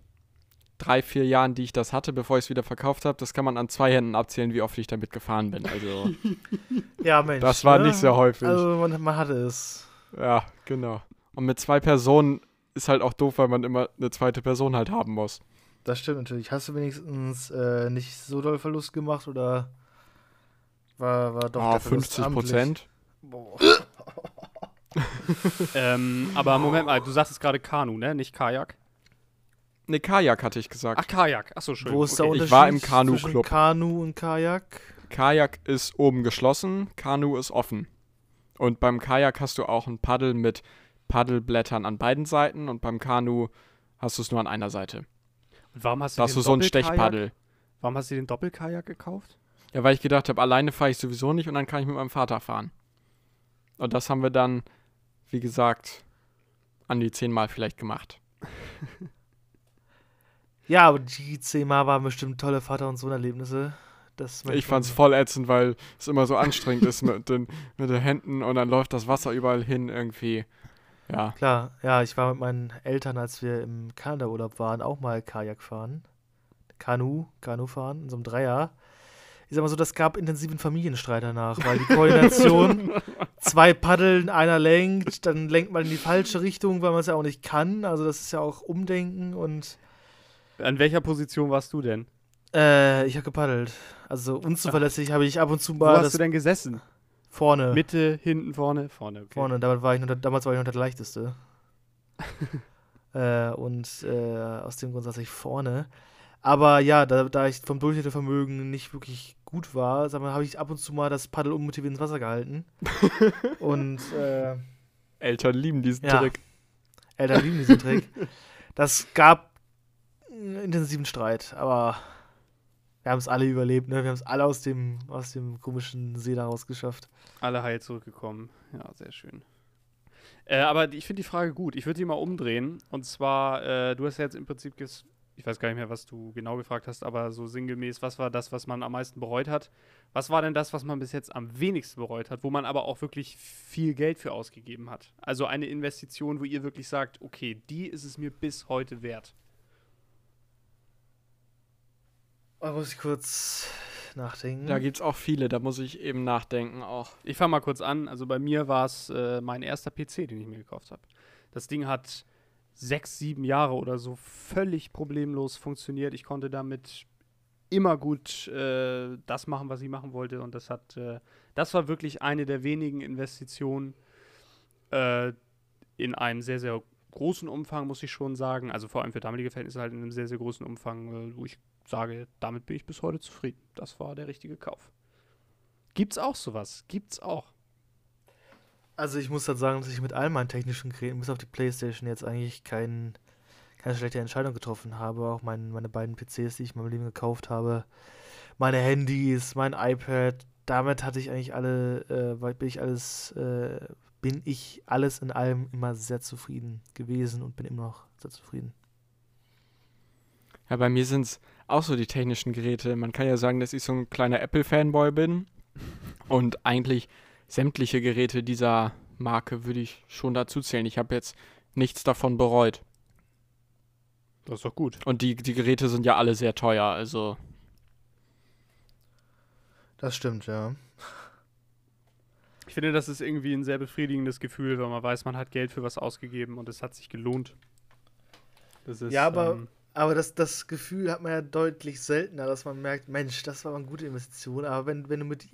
drei, vier Jahren, die ich das hatte, bevor ich es wieder verkauft habe, das kann man an zwei Händen abzählen, wie oft ich damit gefahren bin. Also. ja, Mensch. Das war ne? nicht sehr häufig. Also, man, man hatte es. Ja, genau. Und mit zwei Personen ist halt auch doof, weil man immer eine zweite Person halt haben muss. Das stimmt natürlich. Hast du wenigstens äh, nicht so doll Verlust gemacht oder war, war doch oh, 50 Prozent? Ähm, aber Moment mal, du sagst es gerade Kanu, ne? Nicht Kajak? Ne, Kajak hatte ich gesagt. Ach, Kajak. Achso, schön. Wo ist okay. der Unterschied ich war im Kanu-Club. Kanu und Kajak? Kajak ist oben geschlossen, Kanu ist offen. Und beim Kajak hast du auch ein Paddel mit Paddelblättern an beiden Seiten und beim Kanu hast du es nur an einer Seite. Und warum hast du, da hast du so ein Stechpaddel. Warum hast du den Doppelkajak gekauft? Ja, weil ich gedacht habe, alleine fahre ich sowieso nicht und dann kann ich mit meinem Vater fahren. Und das haben wir dann, wie gesagt, an die zehnmal vielleicht gemacht. ja, aber die zehnmal waren bestimmt tolle Vater- und Sohn-Erlebnisse. ich fand's voll ätzend, weil es immer so anstrengend ist mit den, mit den Händen und dann läuft das Wasser überall hin irgendwie. Ja. Klar, ja, ich war mit meinen Eltern, als wir im Kanada-Urlaub waren, auch mal Kajak fahren. Kanu, Kanu fahren, in so einem Dreier. Ich sag mal so, das gab intensiven Familienstreit danach, weil die Koordination, zwei paddeln, einer lenkt, dann lenkt man in die falsche Richtung, weil man es ja auch nicht kann. Also das ist ja auch Umdenken und. An welcher Position warst du denn? Äh, ich habe gepaddelt. Also unzuverlässig habe ich ab und zu mal. Wo hast du denn gesessen? Vorne. Mitte, hinten, vorne, vorne. Okay. Vorne, damals war, ich noch, damals war ich noch der leichteste. äh, und äh, aus dem Grund saß ich vorne. Aber ja, da, da ich vom Durchhaltevermögen nicht wirklich gut war, habe ich ab und zu mal das Paddel unmotiviert ins Wasser gehalten. und äh, Eltern lieben diesen ja, Trick. Eltern lieben diesen Trick. Das gab einen intensiven Streit, aber wir haben es alle überlebt, ne? Wir haben es alle aus dem, aus dem komischen See da rausgeschafft. Alle heil zurückgekommen. Ja, sehr schön. Äh, aber ich finde die Frage gut. Ich würde die mal umdrehen. Und zwar, äh, du hast ja jetzt im Prinzip, ich weiß gar nicht mehr, was du genau gefragt hast, aber so sinngemäß, was war das, was man am meisten bereut hat? Was war denn das, was man bis jetzt am wenigsten bereut hat, wo man aber auch wirklich viel Geld für ausgegeben hat? Also eine Investition, wo ihr wirklich sagt, okay, die ist es mir bis heute wert. Da muss ich kurz nachdenken. Da gibt es auch viele, da muss ich eben nachdenken auch. Ich fange mal kurz an. Also bei mir war es äh, mein erster PC, den ich mir gekauft habe. Das Ding hat sechs, sieben Jahre oder so völlig problemlos funktioniert. Ich konnte damit immer gut äh, das machen, was ich machen wollte. Und das hat, äh, das war wirklich eine der wenigen Investitionen äh, in einem sehr, sehr großen Umfang, muss ich schon sagen. Also vor allem für damalige Verhältnisse halt in einem sehr, sehr großen Umfang, äh, wo ich sage, damit bin ich bis heute zufrieden. Das war der richtige Kauf. Gibt's auch sowas? Gibt's auch. Also ich muss halt sagen, dass ich mit all meinen technischen Geräten bis auf die Playstation jetzt eigentlich kein, keine schlechte Entscheidung getroffen habe. Auch mein, meine beiden PCs, die ich in meinem Leben gekauft habe, meine Handys, mein iPad, damit hatte ich eigentlich alle, äh, bin ich alles, äh, bin ich alles in allem immer sehr zufrieden gewesen und bin immer noch sehr zufrieden. Ja, bei mir sind es auch so die technischen Geräte. Man kann ja sagen, dass ich so ein kleiner Apple-Fanboy bin und eigentlich sämtliche Geräte dieser Marke würde ich schon dazu zählen. Ich habe jetzt nichts davon bereut. Das ist doch gut. Und die, die Geräte sind ja alle sehr teuer, also. Das stimmt, ja. Ich finde, das ist irgendwie ein sehr befriedigendes Gefühl, wenn man weiß, man hat Geld für was ausgegeben und es hat sich gelohnt. Ist, ja, aber, ähm, aber das, das Gefühl hat man ja deutlich seltener, dass man merkt, Mensch, das war eine gute Investition. Aber wenn, wenn du mit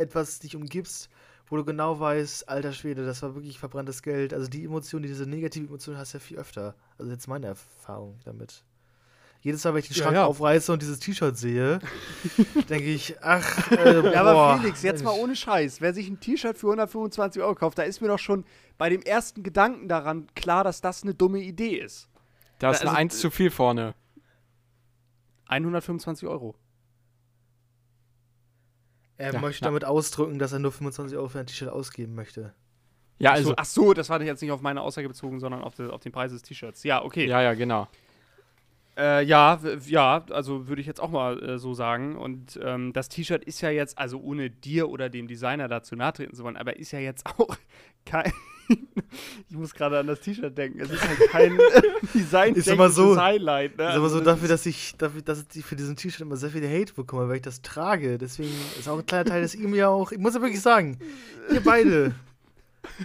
etwas dich umgibst, wo du genau weißt, alter Schwede, das war wirklich verbranntes Geld. Also die Emotion, diese negative Emotion hast du ja viel öfter. Also jetzt meine Erfahrung damit. Jedes Mal, wenn ich den Schrank ja, ja. aufreiße und dieses T-Shirt sehe, denke ich, ach, äh, Ja, aber Felix, jetzt mal ohne Scheiß. Wer sich ein T-Shirt für 125 Euro kauft, da ist mir doch schon bei dem ersten Gedanken daran klar, dass das eine dumme Idee ist. Da ist also, eine Eins zu viel vorne. 125 Euro. Er ja, möchte ja. damit ausdrücken, dass er nur 25 Euro für ein T-Shirt ausgeben möchte. Ja, also. Ach so, das war jetzt nicht auf meine Aussage bezogen, sondern auf, die, auf den Preis des T-Shirts. Ja, okay. Ja, ja, genau. Äh, ja, ja, also würde ich jetzt auch mal äh, so sagen. Und ähm, das T-Shirt ist ja jetzt, also ohne dir oder dem Designer dazu nahtreten zu wollen, aber ist ja jetzt auch kein. ich muss gerade an das T-Shirt denken. Es ist halt kein design ist immer so, Highlight. Ne? Ist aber so also dafür, dass ich, dafür, dass ich für diesen T-Shirt immer sehr viele Hate bekomme, weil ich das trage. Deswegen ist auch ein kleiner Teil des ihm ja auch. Ich muss ja wirklich sagen, ihr beide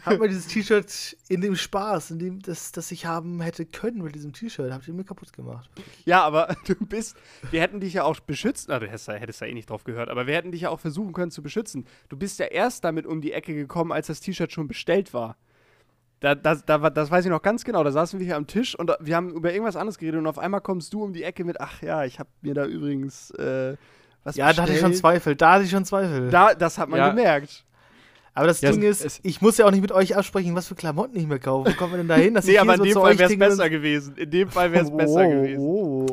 habt mir dieses T-Shirt in dem Spaß, in dem das, das ich haben hätte können mit diesem T-Shirt, habt ihr mir kaputt gemacht. Ja, aber du bist, wir hätten dich ja auch beschützt, na, du hättest, hättest ja eh nicht drauf gehört, aber wir hätten dich ja auch versuchen können zu beschützen. Du bist ja erst damit um die Ecke gekommen, als das T-Shirt schon bestellt war. Da, das, da, das weiß ich noch ganz genau. Da saßen wir hier am Tisch und wir haben über irgendwas anderes geredet und auf einmal kommst du um die Ecke mit, ach ja, ich habe mir da übrigens äh, was Ja, bestellt. da hatte ich schon Zweifel. Da hatte ich schon Zweifel. Da, das hat man ja. gemerkt. Aber das ja, Ding ist, ich muss ja auch nicht mit euch absprechen, was für Klamotten ich mir kaufe. Wo kommen wir denn da hin? nee, aber in dem Fall wäre es besser gewesen. In dem Fall wäre es oh, besser gewesen. Oh.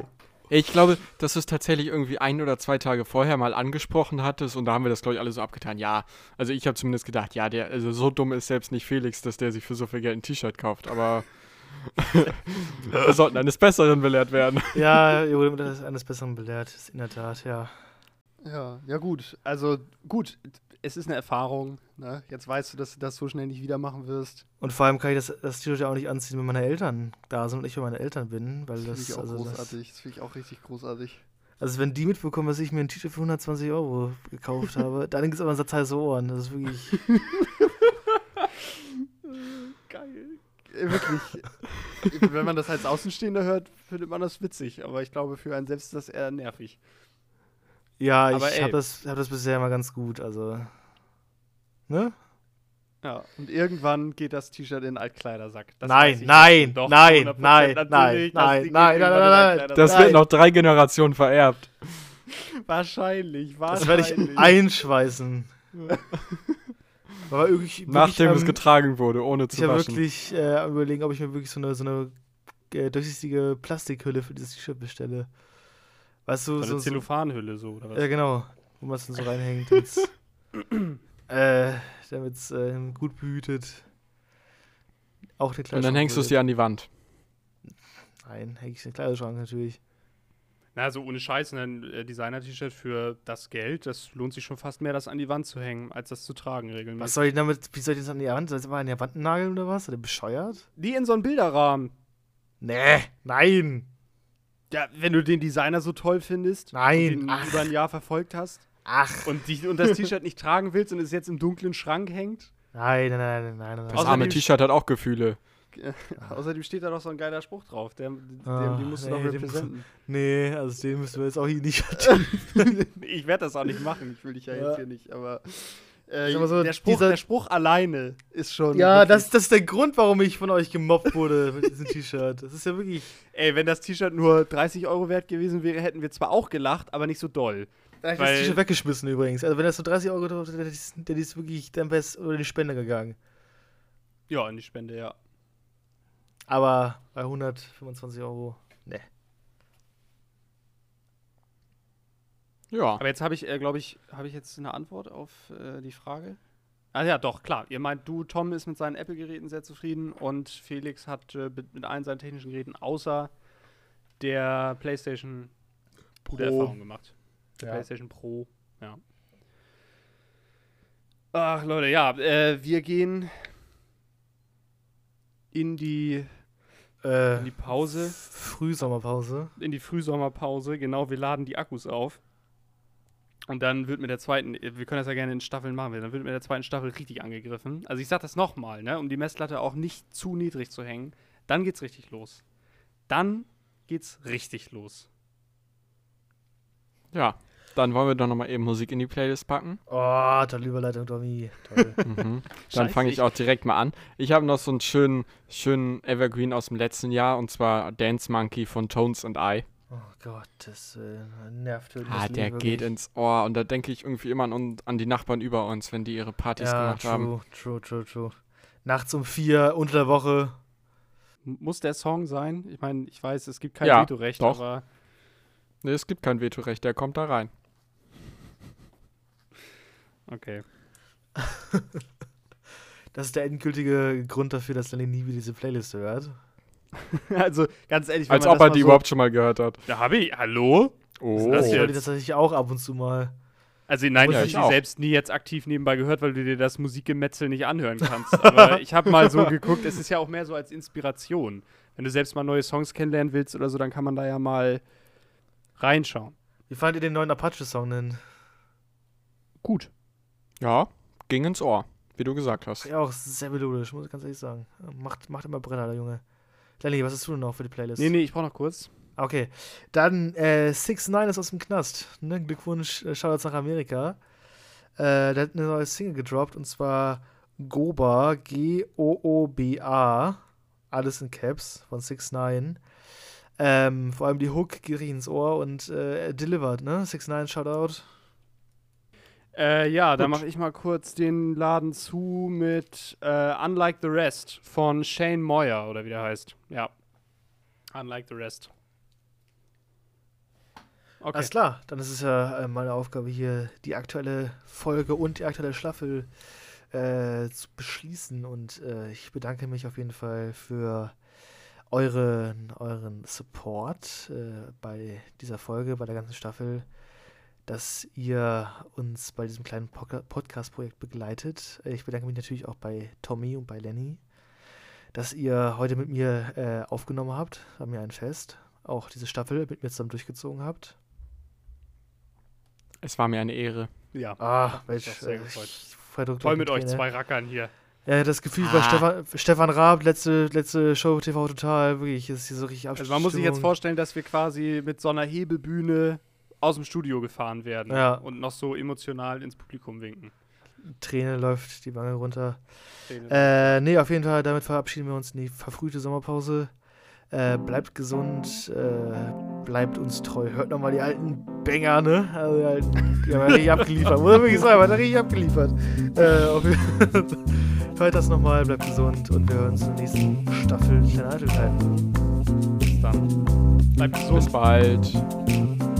Ich glaube, dass du es tatsächlich irgendwie ein oder zwei Tage vorher mal angesprochen hattest und da haben wir das, glaube ich, alle so abgetan. Ja, also ich habe zumindest gedacht, ja, der, also so dumm ist selbst nicht Felix, dass der sich für so viel Geld ein T-Shirt kauft, aber wir sollten eines Besseren belehrt werden. Ja, ihr wurde eines Besseren belehrt, in der Tat, ja. Ja, ja gut. Also gut, es ist eine Erfahrung. Ne? Jetzt weißt du, dass du das so schnell nicht wieder machen wirst. Und vor allem kann ich das, das T-Shirt ja auch nicht anziehen, wenn meine Eltern da sind und ich für meine Eltern bin. Weil das, das finde ich auch also großartig. Das, das finde ich auch richtig großartig. Also wenn die mitbekommen, dass ich mir ein T-Shirt für 120 Euro gekauft habe, dann gibt es aber ein Satz heiße Ohren. Das ist wirklich... Geil. Äh, wirklich. wenn man das als Außenstehender hört, findet man das witzig. Aber ich glaube, für einen selbst ist das eher nervig. Ja, Aber ich habe das, hab das bisher immer ganz gut, also. Ne? Ja, und irgendwann geht das T-Shirt in den Altkleidersack. Das nein, nein, doch, nein, nein, nein, nein, nein, nein, nein, nein, nein, Das wird noch drei Generationen vererbt. Wahrscheinlich, wahrscheinlich. Das werde ich einschweißen. Aber wirklich, Nachdem ähm, es getragen wurde, ohne zu ich waschen. Ich habe wirklich äh, überlegen, ob ich mir wirklich so eine, so eine äh, durchsichtige Plastikhülle für dieses T-Shirt bestelle. Weißt du, so. Eine Zellophanhülle so, oder was? Ja, genau. Wo man es dann so reinhängt. äh, damit es äh, gut behütet. Auch der Kleiderschrank. Und dann hängst du es dir an die Wand. Nein, häng ich den Kleiderschrank natürlich. Na, so ohne Scheiß, ein äh, Designer-T-Shirt für das Geld, das lohnt sich schon fast mehr, das an die Wand zu hängen, als das zu tragen regelmäßig. Was soll ich damit, wie soll ich das an die Wand? Soll ich das mal an die Wand nageln oder was? Oder bescheuert? Die in so einen Bilderrahmen. Nee, nein. Ja, wenn du den Designer so toll findest Nein. und ihn über ein Jahr verfolgt hast. Ach. Und, die, und das T-Shirt nicht tragen willst und es jetzt im dunklen Schrank hängt. Nein, nein, nein, nein, nein. Das arme T-Shirt hat auch Gefühle. Außerdem steht da noch so ein geiler Spruch drauf. Der, ah, den musst du nee, noch repräsentieren. Nee, also den müssen wir jetzt auch hier nicht Ich werde das auch nicht machen. Ich will dich ja, ja. jetzt hier nicht, aber. Äh, so, der, Spruch, der Spruch alleine ist schon. Ja, das, das ist der Grund, warum ich von euch gemobbt wurde mit diesem T-Shirt. Das ist ja wirklich. Ey, wenn das T-Shirt nur 30 Euro wert gewesen wäre, hätten wir zwar auch gelacht, aber nicht so doll. Da hätte ich das T-Shirt weggeschmissen übrigens. Also, wenn das so 30 Euro drauf wäre, der ist wirklich dann oder in die Spende gegangen. Ja, in die Spende, ja. Aber bei 125 Euro, ne. Ja. Aber jetzt habe ich, äh, glaube ich, habe ich jetzt eine Antwort auf äh, die Frage? Ah ja, doch, klar. Ihr meint, du, Tom, ist mit seinen Apple-Geräten sehr zufrieden und Felix hat äh, mit allen seinen technischen Geräten außer der PlayStation gute Erfahrung gemacht. Der ja. PlayStation Pro, ja. Ach, Leute, ja, äh, wir gehen in die, äh, in die Pause. Frühsommerpause. In die Frühsommerpause, genau. Wir laden die Akkus auf. Und dann wird mit der zweiten, wir können das ja gerne in Staffeln machen, dann wird mit der zweiten Staffel richtig angegriffen. Also ich sag das nochmal, ne, um die Messlatte auch nicht zu niedrig zu hängen. Dann geht's richtig los. Dann geht's richtig los. Ja, dann wollen wir doch nochmal eben Musik in die Playlist packen. Oh, tolle Überleitung, Tommy. Toll. mhm. Dann fange ich auch direkt mal an. Ich habe noch so einen schönen, schönen Evergreen aus dem letzten Jahr und zwar Dance Monkey von Tones and I. Oh Gott, das äh, nervt wirklich. Ah, der geht ins Ohr und da denke ich irgendwie immer an, an die Nachbarn über uns, wenn die ihre Partys ja, gemacht true, haben. True, true, true. Nachts um vier, unter der Woche. Muss der Song sein? Ich meine, ich weiß, es gibt kein ja, Vetorecht, doch. aber. Nee, es gibt kein Vetorecht, der kommt da rein. Okay. das ist der endgültige Grund dafür, dass Lenny nie wieder diese Playlist hört. also ganz ehrlich, als ob er die so überhaupt schon mal gehört hat. Da habe ich. Hallo? Oh. Das ich höre die tatsächlich auch ab und zu mal. Also nein, ich habe sie selbst nie jetzt aktiv nebenbei gehört, weil du dir das Musikgemetzel nicht anhören kannst. Aber ich habe mal so geguckt, es ist ja auch mehr so als Inspiration. Wenn du selbst mal neue Songs kennenlernen willst oder so, dann kann man da ja mal reinschauen. Wie fandet ihr den neuen Apache-Song denn? Gut. Ja, ging ins Ohr, wie du gesagt hast. Ja, auch sehr melodisch, muss ich ganz ehrlich sagen. Macht, macht immer Brenner, der Junge. Lenny, was hast du denn noch für die Playlist? Nee, nee, ich brauche noch kurz. Okay. Dann äh, 6 9 ist aus dem Knast. Ne? Glückwunsch, äh, Shoutouts nach Amerika. Äh, der hat eine neue Single gedroppt und zwar Goba, G-O-O-B-A. Alles in Caps von 6 9 ähm, vor allem die Hook geht ins Ohr und äh, delivered, ne? 6 9 Shoutout. Äh, ja, da mache ich mal kurz den Laden zu mit äh, Unlike the Rest von Shane Moyer oder wie der heißt. Ja. Unlike the Rest. Okay. Alles klar, dann ist es ja äh, meine Aufgabe hier, die aktuelle Folge und die aktuelle Staffel äh, zu beschließen. Und äh, ich bedanke mich auf jeden Fall für euren, euren Support äh, bei dieser Folge, bei der ganzen Staffel dass ihr uns bei diesem kleinen Podcast-Projekt begleitet. Ich bedanke mich natürlich auch bei Tommy und bei Lenny, dass ihr heute mit mir äh, aufgenommen habt, an mir ein Fest, auch diese Staffel mit mir zusammen durchgezogen habt. Es war mir eine Ehre. Ja. Ah, Mensch, sehr äh, Toll mit euch zwei Rackern hier. Ja, das Gefühl ah. bei Stefan, Stefan Raab, letzte, letzte Show TV Total, wirklich, ist hier so richtig Also man muss sich jetzt vorstellen, dass wir quasi mit so einer Hebelbühne aus dem Studio gefahren werden ja. und noch so emotional ins Publikum winken. Träne läuft die Wange runter. Äh, nee, auf jeden Fall, damit verabschieden wir uns in die verfrühte Sommerpause. Äh, bleibt gesund, äh, bleibt uns treu. Hört nochmal die alten Banger, ne? Also die, alten, die haben ja richtig abgeliefert. Muss man wirklich sagen, hat er richtig abgeliefert. Äh, Hört das nochmal, bleibt gesund und wir hören uns in der nächsten Staffel Kleiner Eitelkeiten. Bis dann. Bleibt gesund. Bis bald.